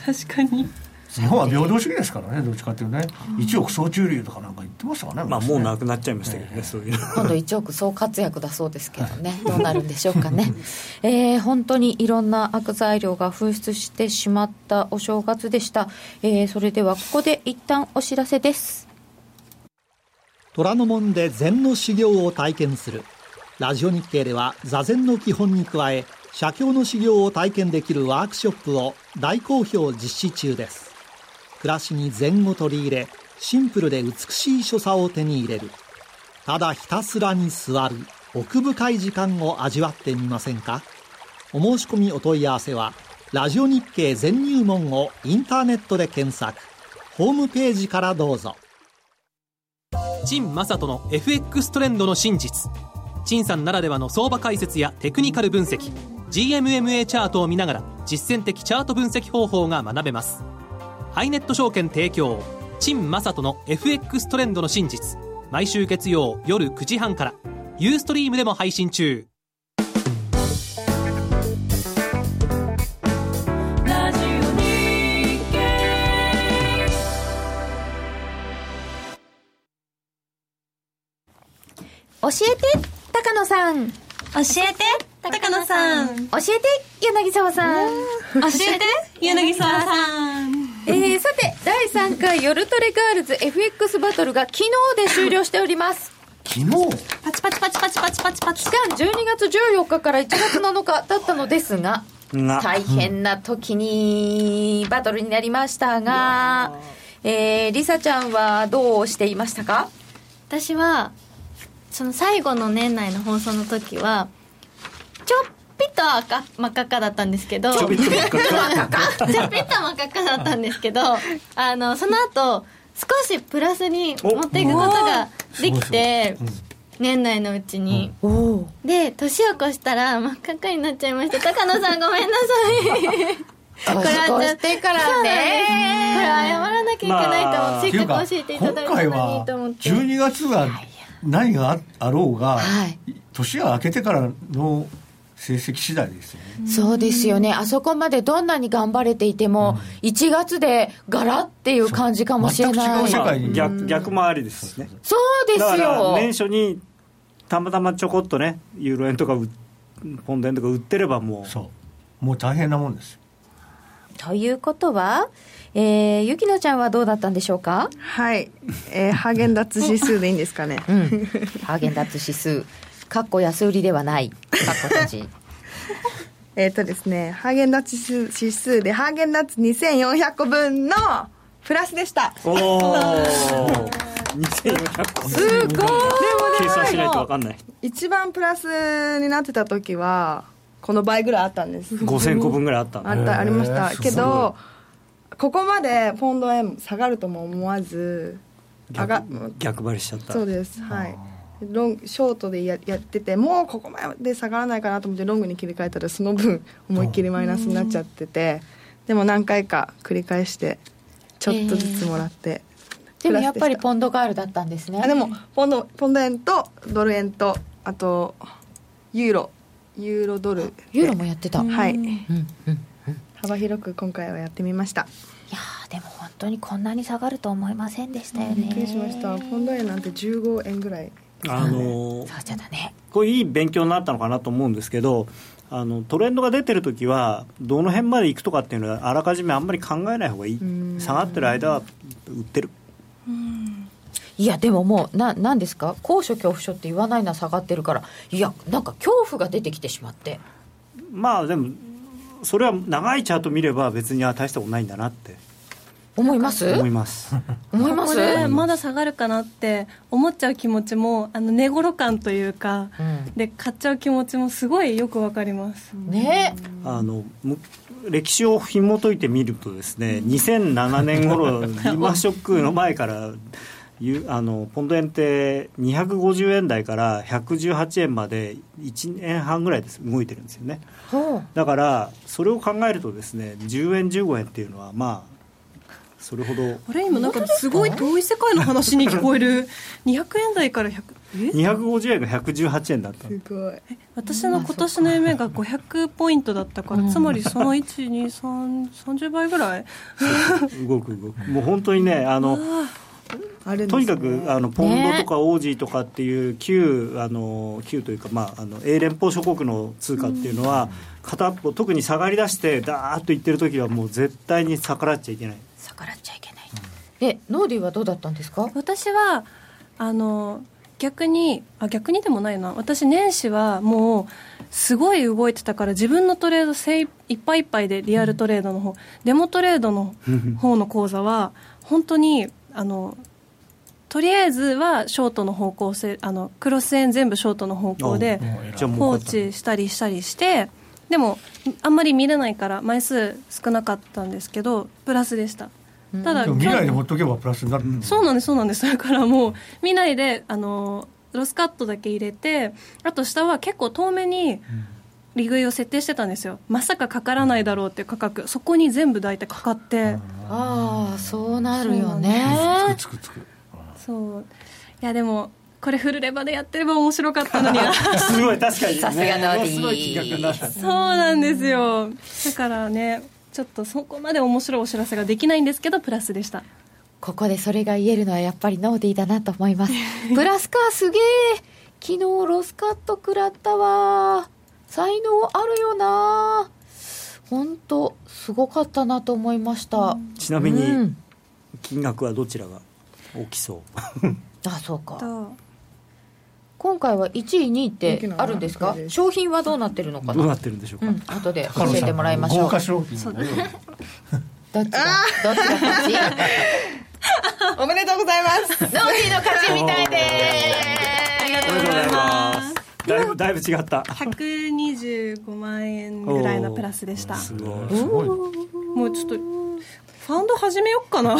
確かに日本は平等主義ですからねどっちかっていうとね。一億総中流とかなんか言ってましたからねまあもうなくくなっちゃいましたけどね、そういうの。今度1億総活躍だそうですけどねどうなるんでしょうかね、[laughs] えー本当にいろんな悪材料が噴出してしまったお正月でした、えーそれではここで一旦お知らせです。虎ノ門で禅の修行を体験する。ラジオ日経では座禅の基本に加え写経の修行を体験できるワークショップを大好評実施中です暮らしに禅を取り入れシンプルで美しい所作を手に入れる。ただひたすらに座る奥深い時間を味わってみませんか？お申し込みお問い合わせはラジオ日経全入門をインターネットで検索。ホームページからどうぞ。陳正人の FX トレンドの真実。陳さんならではの相場解説やテクニカル分析。GMMA チャートを見ながら実践的チャート分析方法が学べます。ハイネット証券提供。陳正人の FX トレンドの真実。毎週月曜夜9時半から。ユーストリームでも配信中。教えて高野さん。教教えて高野さん。教えて柳沢さん。えて柳沢さんえー、さて第3回夜トレガールズ FX バトルが昨日で終了しております。昨日？パチパチパチパチパチパチパチ。期間12月14日から1月7日だったのですがが。大変な時にバトルになりましたが、えー、リサちゃんはどうしていましたか？私はその最後の年内の放送の時はちょっぴっと赤真っ赤っかだったんですけど。ちょびっとばっか。りちょっぴっと真っ赤っかだったんですけどあのその後少しプラスに持っていくことができて年内のうちに、おおで年を越したら真っ赤っかになっちゃいました。高野さんごめんなさい。これはしてからね。これ謝らなきゃいけないと思まあって、せっかっかく教えていただい今たのにと思って。12月が何があろうが、はい。年が明けてからの成績次第ですよね、そうですよね。あそこまでどんなに頑張れていても、1月でガラっていう感じかもしれない。全く違う世界に。逆逆もありですしね。そうですだからよ年初にたまたまちょこっとねユーロ円とかうポンド円とか売ってればもう。そう。もう大変なもんです。よということは、えー、ゆきのちゃんはどうだったんでしょうか？はい、えー、ハーゲンダッツ指数でいいんですかね。うん。ハーゲンダッツ指数かっこ安売りではないかっこ閉じ [laughs] えっ、とですね、ハーゲンダッツ指数で、ハーゲンダッツ2400個分のプラスでした。おお2400個すごいでもね計算しないと分かんない一番プラスになってた時は、この倍ぐらいあったんです。5000個分ぐらいあったんだあった、ありましへた。ーけど、ここまでポンド円下がるとも思わず、逆逆張りしちゃったそうです。はい。ロングショートでややっててもうここまで下がらないかなと思ってロングに切り替えたらその分思いっきりマイナスになっちゃっててでも何回か繰り返してちょっとずつもらって、でもやっぱりンポンドガールだったんですね。あでもポンドポンド円とドル円とあとユーロ。ユーロドルで。ユーロもやってた、はい。うん。うん。幅広く今回はやってみました。いやーでも本当にこんなに下がると思いませんでしたよね。びっくりしました。ポンド円なんて15円ぐらいあのーそうだね。これいい勉強になったのかなと思うんですけどあのトレンドが出てる時はどの辺まで行くとかっていうのはあらかじめあんまり考えない方がいい。ん。下がってる間は売ってる。いやでももうななんですか？高所恐怖症って言わないのは下がってるから。いやなんか恐怖が出てきてしまって。まあでもそれは長いチャート見れば別にあ大したことないんだなって思います？思います。思います？ここでまだ下がるかなって思っちゃう気持ちもあの寝頃感というか、うん。で買っちゃう気持ちもすごいよくわかります、ね。あのむ歴史を紐解いてみるとですね2007年頃リーマンショックの前からゆ [laughs] あのポンド円って250円台から118円まで1年半ぐらいです動いてるんですよね。ほう。だからそれを考えるとですね10円15円っていうのはまあそれほど。あれ今なんかすごい遠い世界の話に聞こえる。[laughs] 200円台から100え？250円が118円だった。すごい。私の今年の夢が500ポイントだったから、つまりその12330倍ぐらい？動く動く。もう本当にね [laughs] あのあね。とにかくあのポンドとかオージーとかっていう旧あの旧というか、まあ、あの英連邦諸国の通貨っていうのは片っぽ特に下がりだしてダーッといってる時はもう絶対に逆らっちゃいけない逆らっちゃいけない、でノーディーはどうだったんですか私はあの逆にあ逆にでもないな私年始はもうすごい動いてたから自分のトレード精いっぱいいっぱいでリアルトレードの方、デモトレードの方の講座は本当にあのとりあえずはショートの方向性あのクロス円全部ショートの方向で放置したりしたりしてでもあんまり見れないから枚数少なかったんですけどプラスでしたただ未来で去ほっとけばプラスになる、そうなんですそうなんです。だからもう見ないであのロスカットだけ入れてあと下は結構遠めに利食いを設定してたんですよ。まさかかからないだろうっていう価格。そこに全部大体かかって。ああそうなるよつねくつくつく。そう。いやでもこれフルレバでやってれば面白かったのに。な [laughs] すごい確かに、ね、さすがのすごい金額になったそうなんですよ。だからねちょっとそこまで面白いお知らせができないんですけどプラスでした。ここでそれが言えるのはやっぱりノーディーだなと思います。[laughs] プラスかすげえ。昨日ロスカット食らったわ。才能あるよな。本当すごかったなと思いました、ちなみにうん。金額はどちらが大きそう？[laughs] あそうか。と今回は1位2位ってあるんですか？商品はどうなってるのか。などうなってるんでしょうか、うん後で教えてもらいましょう。豪華商品どっちがどっちが勝ち？おめでとうございますノーーの勝ちみたいでありがとうございまます。すだいぶだいぶ違った。125万円ぐらいのプラスでした。すごい。もうちょっとファンド始めよっかな。多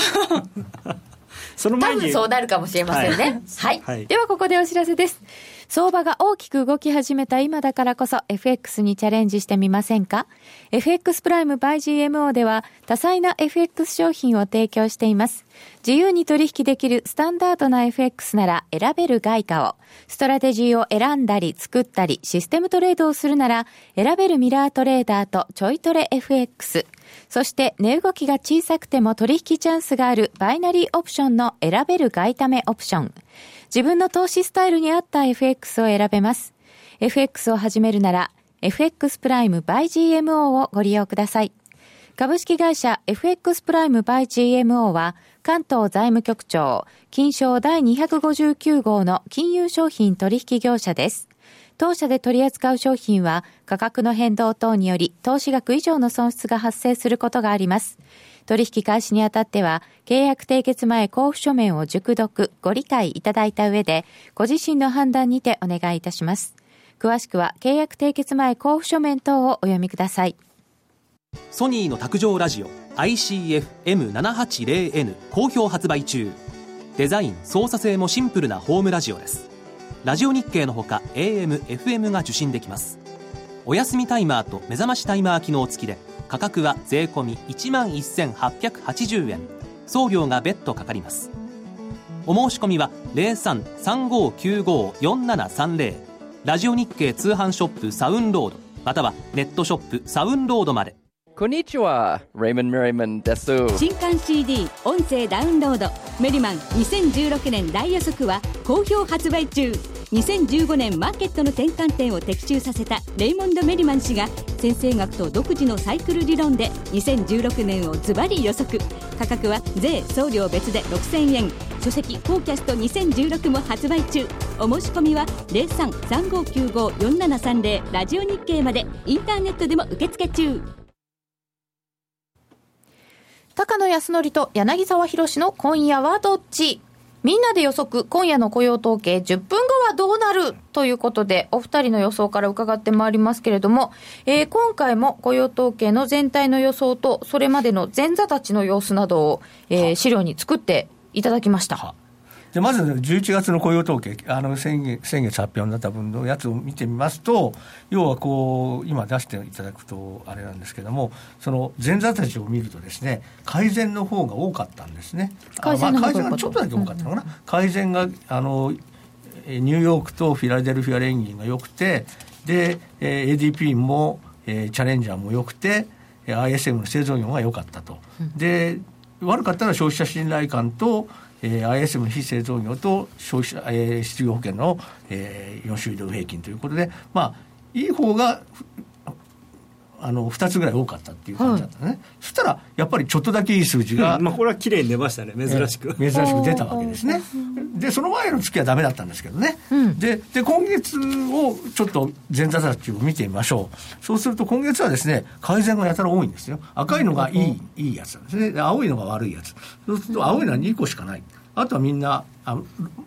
その前に分そうなるかもしれませんね。はい。はいではここでお知らせです。相場が大きく動き始めた今だからこそ FX にチャレンジしてみませんか ?FX プライム by GMO では多彩な FX 商品を提供しています。自由に取引できるスタンダードな FX なら選べる外貨を、ストラテジーを選んだり作ったりシステムトレードをするなら選べるミラートレーダーとちょいトレ FX。そして値動きが小さくても取引チャンスがあるバイナリーオプションの選べる外為オプション。自分の投資スタイルに合った FX を選べます。FX を始めるなら FX プライム by GMO をご利用ください。株式会社 FX プライム by GMO は関東財務局長金賞第259号の金融商品取引業者です。当社で取り扱う商品は価格の変動等により投資額以上の損失が発生することがあります。取引開始にあたっては、契約締結前交付書面を熟読、ご理解いただいた上で、ご自身の判断にてお願いいたします。詳しくは、契約締結前交付書面等をお読みください。ソニーの卓上ラジオ ICF-M780N 好評発売中。デザイン、操作性もシンプルなホームラジオです。ラジオ日経のほか AM、FM が受信できます。お休みタイマーと目覚ましタイマー機能付きで、価格は税込1万1880円。送料が別途かかります。お申し込みは0335954730ラジオ日経通販ショップサウンロードまたはネットショップサウンロードまで。こんにちは、レイモン・メリマンです。新刊 CD 音声ダウンロード。メリマン2016年大予測は好評発売中。2015年マーケットの転換点を的中させたレイモンド・メリマン氏が先生学と独自のサイクル理論で2016年をズバリ予測。価格は税送料別で6000円。書籍「フォーキャスト2016」も発売中。お申し込みは0335954730ラジオ日経まで。インターネットでも受付中。高野康則と柳沢博の今夜はどっち？みんなで予測、今夜の雇用統計10分後はどうなる？ということで、お二人の予想から伺ってまいりますけれども、えー、今回も雇用統計の全体の予想と、それまでの前座たちの様子などを、えー、資料に作っていただきました。でまず、11月の雇用統計、あの先月先月発表になった分のやつを見てみますと、要はこう、今出していただくとあれなんですけれども、その前座たちを見るとですね、改善の方が多かったんですね。改善,、まあ、改善がちょっとだけ多かったのかな。うんうん、改善があのニューヨークとフィラデルフィア連銀が良くて、で、えー、ADP も、えー、チャレンジャーも良くて、ISM の製造業が良かったと。で悪かったのは消費者信頼感と、えー、ISM 非製造業と消費者、えー、失業保険の、えー、4週移動平均ということで、まあ、いい方があの2つぐらい多かったっていう感じだったね、はい、そしたらやっぱりちょっとだけいい数字が、うん、まあ、これは綺麗に出ましたね。珍しく、珍しく出たわけですね。でその前の月はダメだったんですけどね、うん、でで今月をちょっと前座たちを見てみましょう。そうすると今月はですね改善がやたら多いんですよ。赤いのがいい,、いいやつなんですね。青いのが悪いやつ。そうすると青いのは2個しかないあとはみんなあ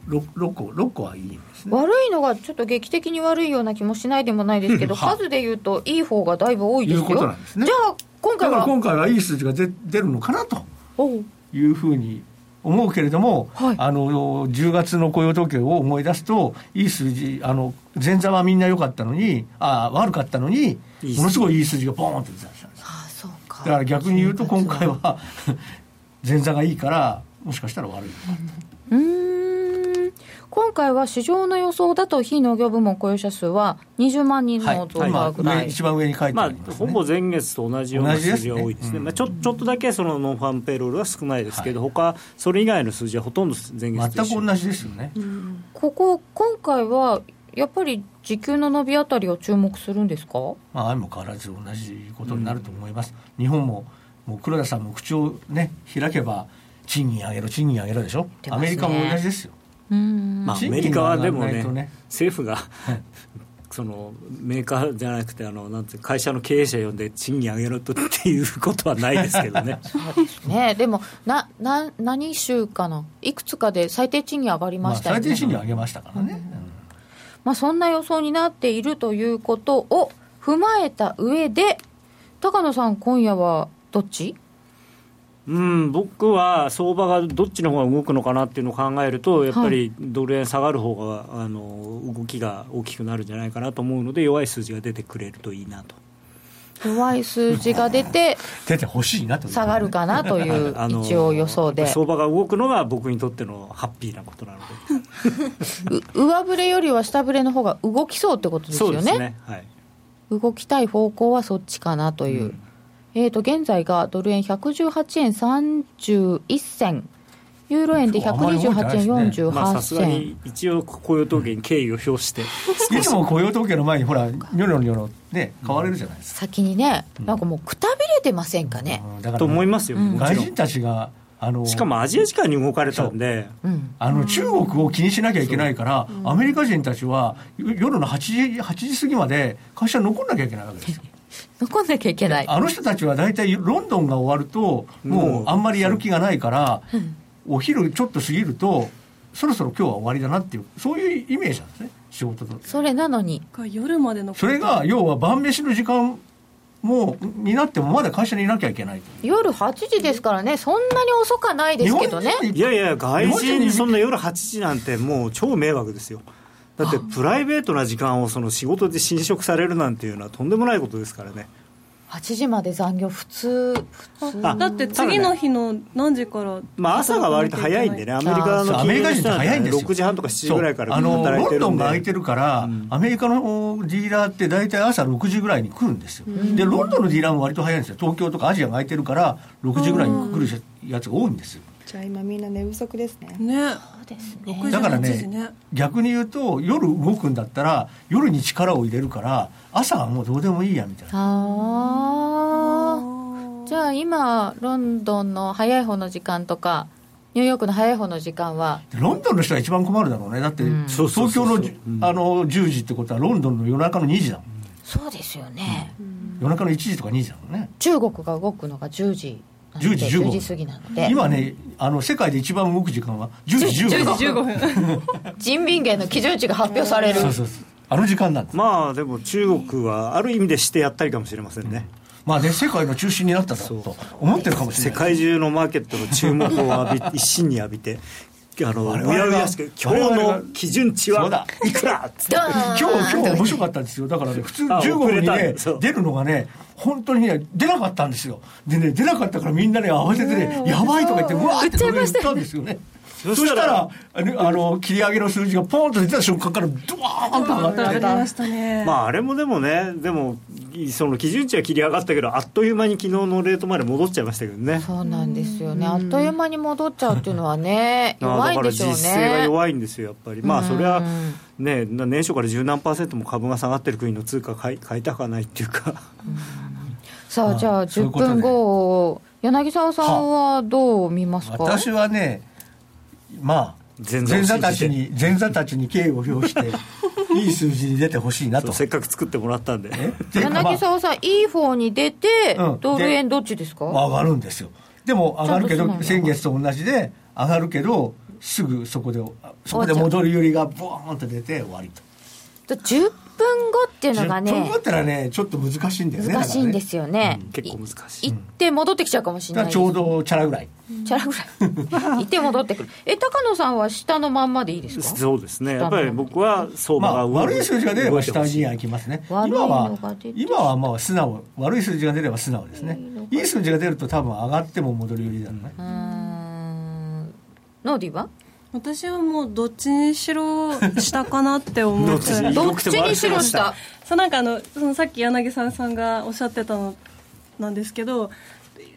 6, 6個6個はいいんですね。悪いのがちょっと劇的に悪いような気もしないでもないですけど数でいうといい方がだいぶ多いですよ。いうことなんですね。じゃあ今回は？今回はいい数字が出るのかなと。いうふうに思うけれども、はい、あの10月の雇用統計を思い出すといい数字あの前座はみんな良かったのにあ悪かったのにものすごいいい数字がポーンって出たんですあそうか。だから逆に言うと今回は [laughs] 前座がいいからもしかしたら悪いのかうん。今回は市場の予想だと非農業部門雇用者数は20万人の増加ぐらい、はい、一番上に書いてあります、ね、まあ、ほぼ前月と同じような数字が多いですね、まあ、ちょちょっとだけそのノンファンペロールは少ないですけど、はい、他それ以外の数字はほとんど前月と全く同じですよね、ここ今回はやっぱり時給の伸びあたりを注目するんですか、まあ、相も変わらず同じことになると思います、うん、日本ももう黒田さんも口をね開けば賃金上げろ賃金上げろでしょ、ね、アメリカも同じですよ。まあ、アメリカはでもね、ね。政府が [laughs] そのメーカーじゃなくてあのなんて会社の経営者呼んで賃金上げろとっていうことはないですけどね。[laughs] ね。でもなな何週かないくつかで最低賃金上がりましたよね、まあ、最低賃金上げましたからね、うん、まあ、そんな予想になっているということを踏まえた上で高野さん今夜はどっち？うん、僕は相場がどっちの方が動くのかなっていうのを考えると、やっぱりドル円下がる方が、はい、あの動きが大きくなるんじゃないかなと思うので、弱い数字が出てくれるといいなと。弱い数字が出て、[laughs] 出てほしいなと、下がるかなという一応予想で。相場が動くのが僕にとってのハッピーなことなので。[laughs] 上振れよりは下振れの方が動きそうってことですよね。そうですね。はい。動きたい方向はそっちかなという。うんえー、と現在がドル円118円31銭、ユーロ円で128円48銭、ねまあ、一応、雇用統計に敬意を表して、[laughs] いつも雇用統計の前に、ほら、ニョロニョロね、変われるじゃないですか。先にね、なんかもうくたびれてませんかね。うん、と思いますよ、うん、外人たちがあのしかもアジア時間に動かれたんで、あの中国を気にしなきゃいけないから、アメリカ人たちは夜の8時 ,8 時過ぎまで会社に残んなきゃいけないわけですよ。[laughs] 残んなきゃいけない。あの人たちは大体ロンドンが終わると、もうあんまりやる気がないから、お昼ちょっと過ぎると、そろそろ今日は終わりだなっていう、そういうイメージなんですね、仕事と。それなのに。夜までのそれが要は晩飯の時間もになってもまだ会社にいなきゃいけない夜8時ですからね、そんなに遅かないですけどね。いやいや、外人にそんな夜8時なんて、もう超迷惑ですよ。だってプライベートな時間をその仕事で侵食されるなんていうのはとんでもないことですからね。8時まで残業普通普通。だって次の日の何時からまあ朝が割と早いんでねアメリカのアメリカ人って早いんですよ。6時半とか7時ぐらいからあの働いてるんで。ロンドンが空いてるから、アメリカのディーラーって大体朝6時ぐらいに来るんですよ、でロンドンのディーラーも割と早いんですよ。東京とかアジアが空いてるから6時ぐらいに来るやつが多いんですよじゃあ今みんな寝不足ですね。ね。そうですね。だから6時ね。逆に言うと夜動くんだったら夜に力を入れるから朝はもうどうでもいいやみたいな。ああじゃあ今ロンドンの早い方の時間とかニューヨークの早い方の時間は？ロンドンの人が一番困るだろうね。だって、東京のあの10時ってことはロンドンの夜中の2時だもん。そうですよね、夜中の1時とか2時だもんね。中国が動くのが10時10で時15 10時過ぎなので。今ねあの世界で一番動く時間は10時15分。10時15分。[laughs] 人民元の基準値が発表される。そうそうそう。あの時間なんです。まあでも中国はある意味でしてやったりかもしれませんね、まあね世界の中心になっただろう。と思ってるかもしれ世ない。界中のマーケットの注目を浴び一身に浴びてあのうやうやしく今日の基準値はいくらっつって。今日今日面白かったんですよ。だからね普通あ15分にね出るのがね本当にね出なかったんですよ。でね出なかったからみんなね慌ててねやばいとか言ってうわーって言ったんですよねそしたらあのあの切り上げの数字がポンと出た瞬間からドワーンと上がって上がりましたね。まああれもでもねでもその基準値は切り上がったけどあっという間に昨日のレートまで戻っちゃいましたけどね。そうなんですよね、あっという間に戻っちゃうっていうのはねあ弱いんだからでしょうね。実勢が弱いんですよやっぱり。まあそれはね年初から十何パーセントも株が下がってる国の通貨買い買いたくはないっていうか。さあじゃあ10そういうことで。分後柳沢さんはどう見ますか？私はねまあ前前座たちに前座たちに敬意を表して [laughs] いい数字に出てほしいなと。せっかく作ってもらったんで。柳沢さん、いい方に出て、うん。ドル円どっちですか、上がるんですよ。でも上がるけど先月と同じで上がるけどすぐそこでそこで戻り売りがボーンと出て終わりと。10分後っていうのが10分ね後ってのはねちょっと難しいんだよね難しいんですよね。結構難しい。行って戻ってきちゃうかもしれないちょうどチャラぐらい。チャラぐらい。行って戻ってくる。[laughs] え高野さんは下のまんまでいいですか？そうですね。やっぱり僕は相場まあ、悪い数字が出れば下には行きますね。今は今はまあ素直悪い数字が出れば素直ですね。いい数字が出ると多分上がっても戻り売りだね、うーん。ノーディは？私はもうどっちにしろ下かなって思 [laughs] っちに？どっちにしろ下。そうなんかあのそのさっき柳沢さんがおっしゃってたのなんですけど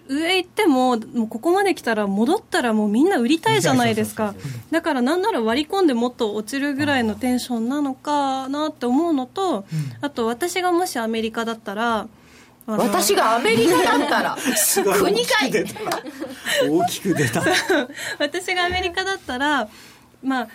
上行ってももうここまで来たら戻ったらもうみんな売りたいじゃないですか。だからなんなら割り込んでもっと落ちるぐらいのテンションなのかなって思うのと、あと私がもしアメリカだったら私がアメリカだったら。[laughs] すごい国かい大きく出た。[laughs] 私がアメリカだったらまあ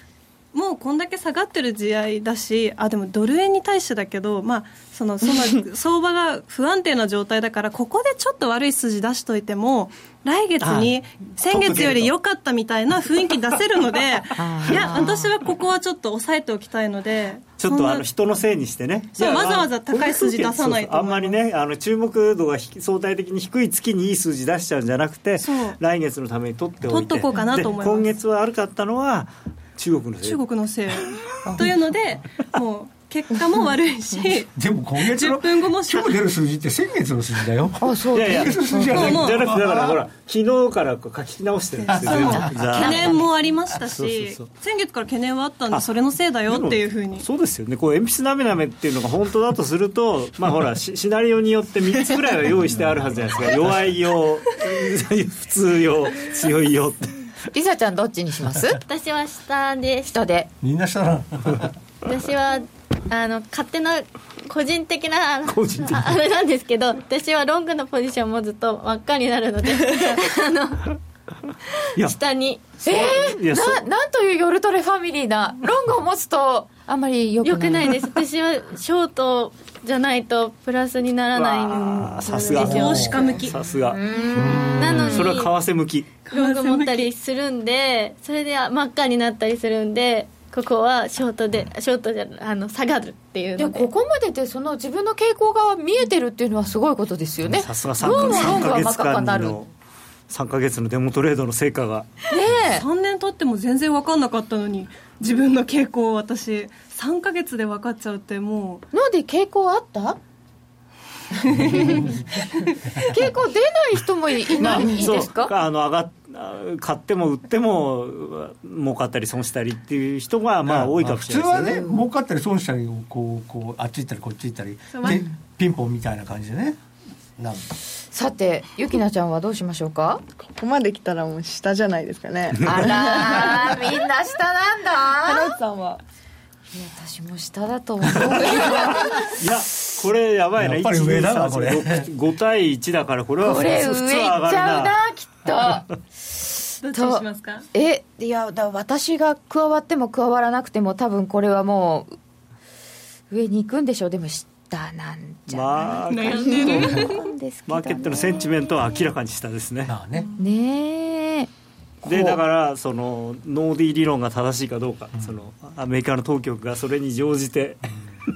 もうこんだけ下がってる時代だしあでもドル円に対してだけど、まあ、そのその [laughs] 相場が不安定な状態だからここでちょっと悪い数字出しといても来月に先月より良かったみたいな雰囲気出せるので [laughs] いや私はここはちょっと抑えておきたいのでちょっとあの人のせいにしてね。そうわざわざ高い数字出さないとあんまりねあの注目度がひ相対的に低い月にいい数字出しちゃうんじゃなくて来月のために取っておいて。取っとこうかなと思います。で今月悪かったのは中国のせい。中国のせい。[laughs] というのでもう結果も悪いし [laughs] でも今月の10分後も今日出る数字って先月の数字だよ。あそういやいや先月の数字じゃない。もう。じゃなくてだからほら昨日からこう書き直してるんですよ懸念もありましたそうそうしそう。先月から懸念はあったんでそれのせいだよっていうふうに。そうですよね。こう鉛筆なめなめっていうのが本当だとするとまあほら [laughs] シシナリオによって3つぐらいは用意してあるはずじゃないですか。弱いよ普通よ強いよってリサちゃんどっちにします？私は下です。下で。みんなしたら私はあの勝手な個人的なあの個人的ああれなんですけど私はロングのポジションもずっと真っ赤になるので [laughs] あの下に。えー、ななんという夜トレファミリーなロングを持つとあんまりよくない。[laughs] よくないです。私はショートじゃないとプラスにならないんですさすが。投資家向き。さすが。なのに。それは為替向き。ロング持ったりするんでそれで真っ赤になったりするんでここはショートでショートじゃあの下がるっていうで。ここまででその自分の傾向が見えてるっていうのはすごいことですよね。さすが3ロングか3ヶロングは真っ月赤になる。間の3ヶ月のデモトレードの成果が。ね3年経っても全然分かんなかったのに自分の傾向を私3ヶ月で分かっちゃうってもえなんで傾向あった？傾向出ない人もいないいいそうですか？あの上がっ買っても売っても儲かったり損したりっていう人がまあ多いかもしれないですよね。普通はね儲かったり損したりこうこうあっち行ったりこっち行ったりでピンポンみたいな感じでね。なんださてゆきなちゃんはどうしましょうか？ここまで来たらもう下じゃないですかね。あらー [laughs] みんな下なんだ。花内さんは？私も下だと思う。いやこれやばいな。やっぱり上だなこれ。5対1だからこれはこれ上いっちゃうなきっと。う [laughs] どっちにしますか？えいやだ私が加わっても加わらなくても多分これはもう上に行くんでしょう。でも下なんじゃまあ悩んでる。ないんですけど、ね、マーケットのセンチメントは明らかに下ですね。まあね。ねえ。でだからそのノーディー理論が正しいかどうか、そのアメリカの当局がそれに乗じて、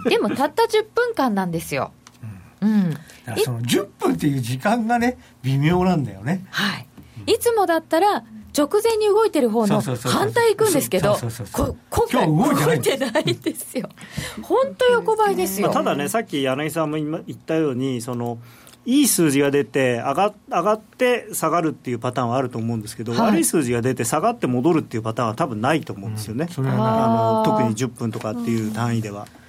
でもたった10分間なんですよ。うん、だからその10分っていう時間がね微妙なんだよね。はい。いつもだったら直前に動いてる方の反対行くんですけど今回動いてないです。よ。本当横ばいですよ、まあ、ただねさっき柳さんも今言ったようにそのいい数字が出て上が上がって下がるっていうパターンはあると思うんですけど、はい。悪い数字が出て下がって戻るっていうパターンは多分ないと思うんですよね、それはあの特に10分とかっていう単位では。だって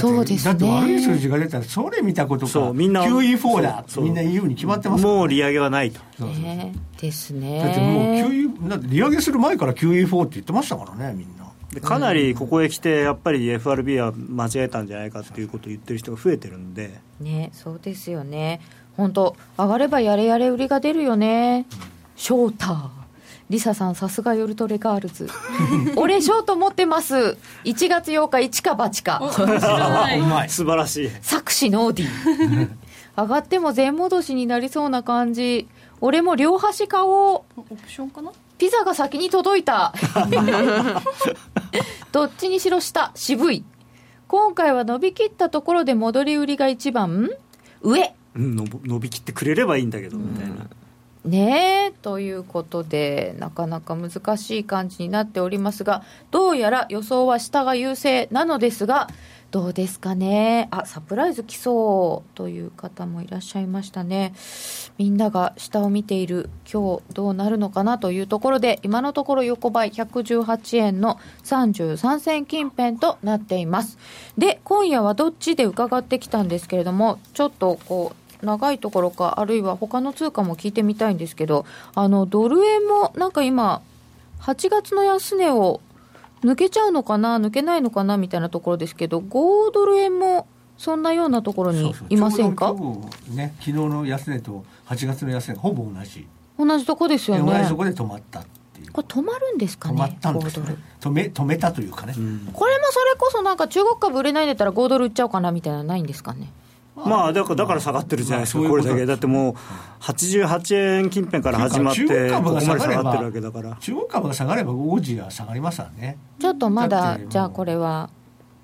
そうですね。だって悪い数字が出たらそれ見たことか。そうみんな QE4 だそうみんな言うに決まってますもう利上げはないと。そうそうそうね。ですだってもうね QE だって利上げする前から QE4 って言ってましたからねみんな。でかなりここへ来てやっぱり FRB は間違えたんじゃないかっていうことを言ってる人が増えてるんで。ねそうですよね。本当上がればやれやれ売りが出るよね。ショーターリサさんさすが夜トレガールズ。俺ショート持ってます。1月8日一か八か。素晴らしい。作詞ノーディ。ー上がっても全戻しになりそうな感じ。俺も両端買おう。オプションかな？ピザが先に届いた。[laughs] どっちにしろ下渋い。今回は伸びきったところで戻り売りが一番。上。うん伸び伸びきってくれればいいんだけどみたいな、ねえということでなかなか難しい感じになっておりますがどうやら予想は下が優勢なのですがどうですかね？あサプライズ来そうという方もいらっしゃいましたね。みんなが下を見ている今日どうなるのかなというところで今のところ横ばい118円の33銭近辺となっています。で今夜はどっちで伺ってきたんですけれどもちょっとこう長いところかあるいは他の通貨も聞いてみたいんですけどあのドル円もなんか今8月の安値を抜けちゃうのかな抜けないのかなみたいなところですけど5ドル円もそんなようなところにいませんか？ね昨日の安値と8月の安値がほぼ同じ、同じとこですよでね同じとこで止まったっていう。これ止まるんですかね止まったんです5ドねル。止め止めたというかね、これもそれこそなんか中国株売れないんだったら5ドル売っちゃおうかなみたいなのないんですかね？まあだからだから下がってるじゃないですか、まあそういうこれだ。けだってもう88円近辺から始まって中国ここまで株が下がってるわけだから。中国株が下がればオージーは下がりますからね。ちょっとまだじゃあこれは。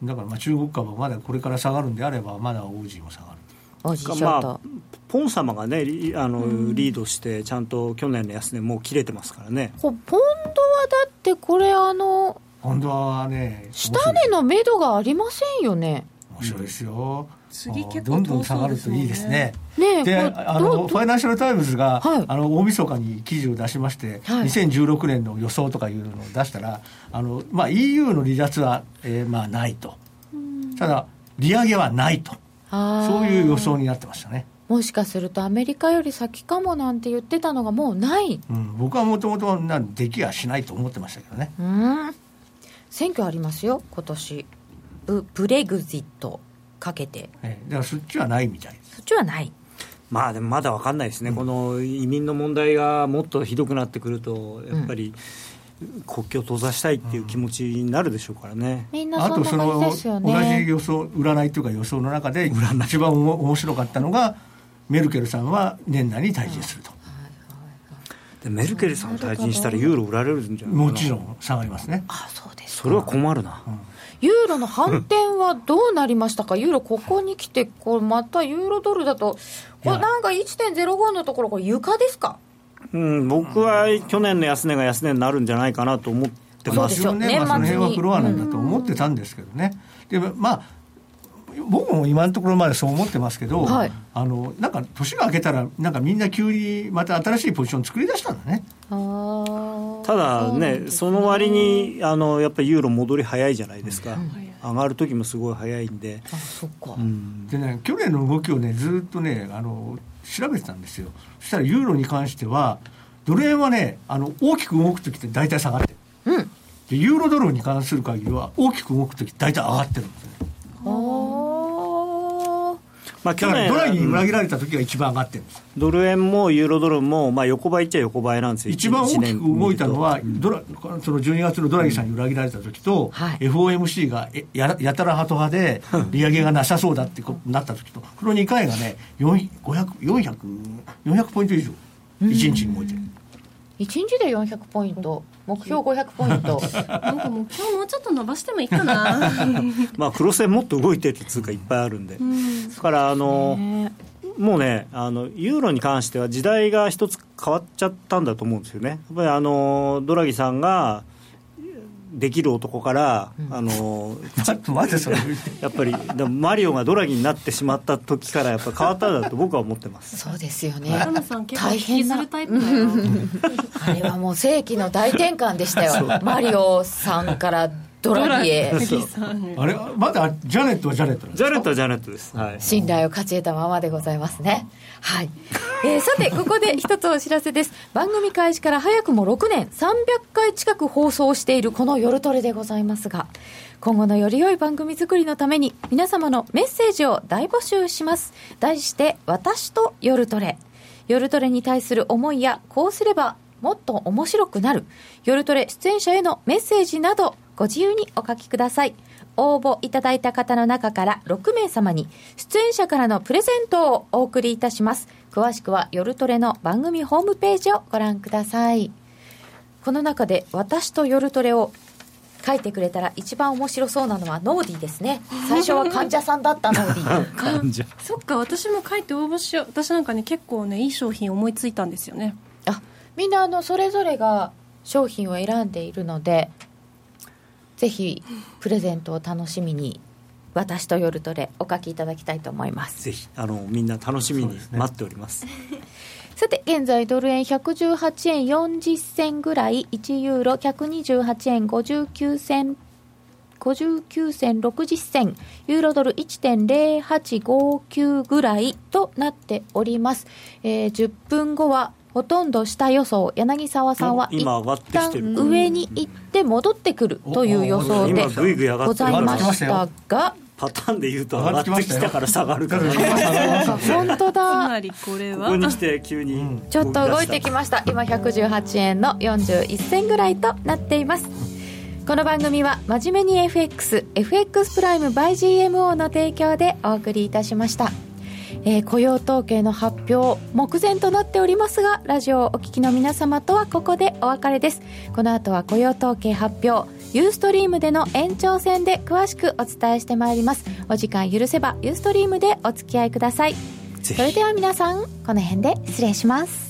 だからまあ中国株はまだこれから下がるんであればまだオージーも下がるおじショート、まあポン様がねリあの、リードしてちゃんと去年の安値もう切れてますからね。こポンドはだってこれあの今度はね下値の目処がありませんよね。面白いですよ、次結構どんどん下がるといいですね。でねえこれあのファイナンシャル・タイムズが、はい。あの大晦日に記事を出しまして、はい。2016年の予想とかいうのを出したらあの、まあ、EU の離脱は、えーまあ、ないと。ただ利上げはないと。そういう予想になってましたね、もしかするとアメリカより先かもなんて言ってたのがもうない。うん、僕はもともとできやしないと思ってましたけどね。うん。選挙ありますよ今年。ブブレグジットかけて。えーだからそっちはないみたいそっちはない。まあでもまだ分かんないですね、うん、この移民の問題がもっとひどくなってくると、やっぱり、国境を閉ざしたいっていう気持ちになるでしょうからね。みんなそんな感じですよね。同じ予想占いというか予想の中で一番面白かったのがメルケルさんは年内に退陣すると。でメルケルさん退陣したらユーロ売られるんじゃないもちろん下がりますね。あそうですそれは困るな。うんユーロの反転はどうなりましたか、ユーロ、ここに来て、これまたユーロドルだと、これなんか1.05のところ、これ、床ですか、うん、僕は去年の安値が安値になるんじゃないかなと思ってます。よね、まあ、その辺はフロアなんだと思ってたんですけどね。でまあ僕も今のところまでそう思ってますけど、はい、あのなんか年が明けたら、なんかみんな急にまた新しいポジション作り出したんだね。ただね、その割にあのやっぱりユーロ戻り早いじゃないですか、うん、上がる時もすごい早いんで。あそっか、うん、でね、去年の動きをね、ずっとねあの、調べてたんですよ、そしたらユーロに関しては、ドル円はね、あの大きく動く時って大体下がってる、うん、でユーロドルに関する限りは、大きく動く時大体上がってるんですよね。まあ、去年ドラに裏切られた時が一番上がってるんですドル円もユーロドルも、まあ、横ばいっちゃ横ばいなんですよ。一番大きく動いたのは、ドラその12月のドラギさんに裏切られた時と、うんはい、FOMC がややたらハト派で、[laughs] 利上げがなさそうだってことになった時と、この2回がね、400, 400, 400ポイント以上、1日に動いてる。1日で400ポイント。目標500ポイント。[laughs] なんか目標もうちょっと伸ばしてもいいかな。[laughs] まあ黒線もっと動いてって通貨いっぱいあるんで、うん、だからあの、もうねあのユーロに関しては時代が一つ変わっちゃったんだと思うんですよね。やっぱりあのドラギさんができる男から、うん、あの [laughs] ちょっと待ってそれ。[laughs] やっぱりマリオがドラギになってしまった時からやっぱ変わったんだと僕は思ってます。そうですよね。大変な。タイプあれはもう世紀の大転換でしたよ。マリオさんからドラギへあれ？まだジャネットはジャネットジャネットはジャネットです、はい、信頼を勝ち得たままでございますね。はい、えー、さてここで一つお知らせです。[laughs] 番組開始から早くも6年300回近く放送しているこの夜トレでございますが今後のより良い番組作りのために皆様のメッセージを大募集します。題して私と夜トレ。夜トレに対する思いやこうすればもっと面白くなる。夜トレ出演者へのメッセージなどご自由にお書きください。応募いただいた方の中から6名様に出演者からのプレゼントをお送りいたします。詳しくは夜トレの番組ホームページをご覧ください。この中で私と夜トレを書いてくれたら一番面白そうなのはノーディーですね最初は患者さんだったノーディー [laughs] 患者そっか私も書いて応募しよう私なんかね結構ねいい商品思いついたんですよねあみんなあのそれぞれが商品を選んでいるのでぜひプレゼントを楽しみに私と夜トレお書きいただきたいと思います。ぜひあのみんな楽しみに待っております、ね、[laughs] さて現在ドル円118円40銭ぐらい1ユーロ128円59銭59銭60銭ユーロドル1.0859ぐらいとなっております、えー、10分後はほとんど下予想柳沢さんは一旦上に行って戻ってくるという予想でございましたがパターンで言うと上がってきたから下がるから。本当だ。つまりこれは。ここに来て急にちょっと動いてきました。今118円の41銭ぐらいとなっています。この番組は真面目に FXFX プライム by GMO の提供でお送りいたしましたえー、雇用統計の発表目前となっておりますがラジオをお聞きの皆様とはここでお別れです。この後は雇用統計発表ユーストリームでの延長戦で詳しくお伝えしてまいります。お時間許せばユーストリームでお付き合いください。それでは皆さんこの辺で失礼します。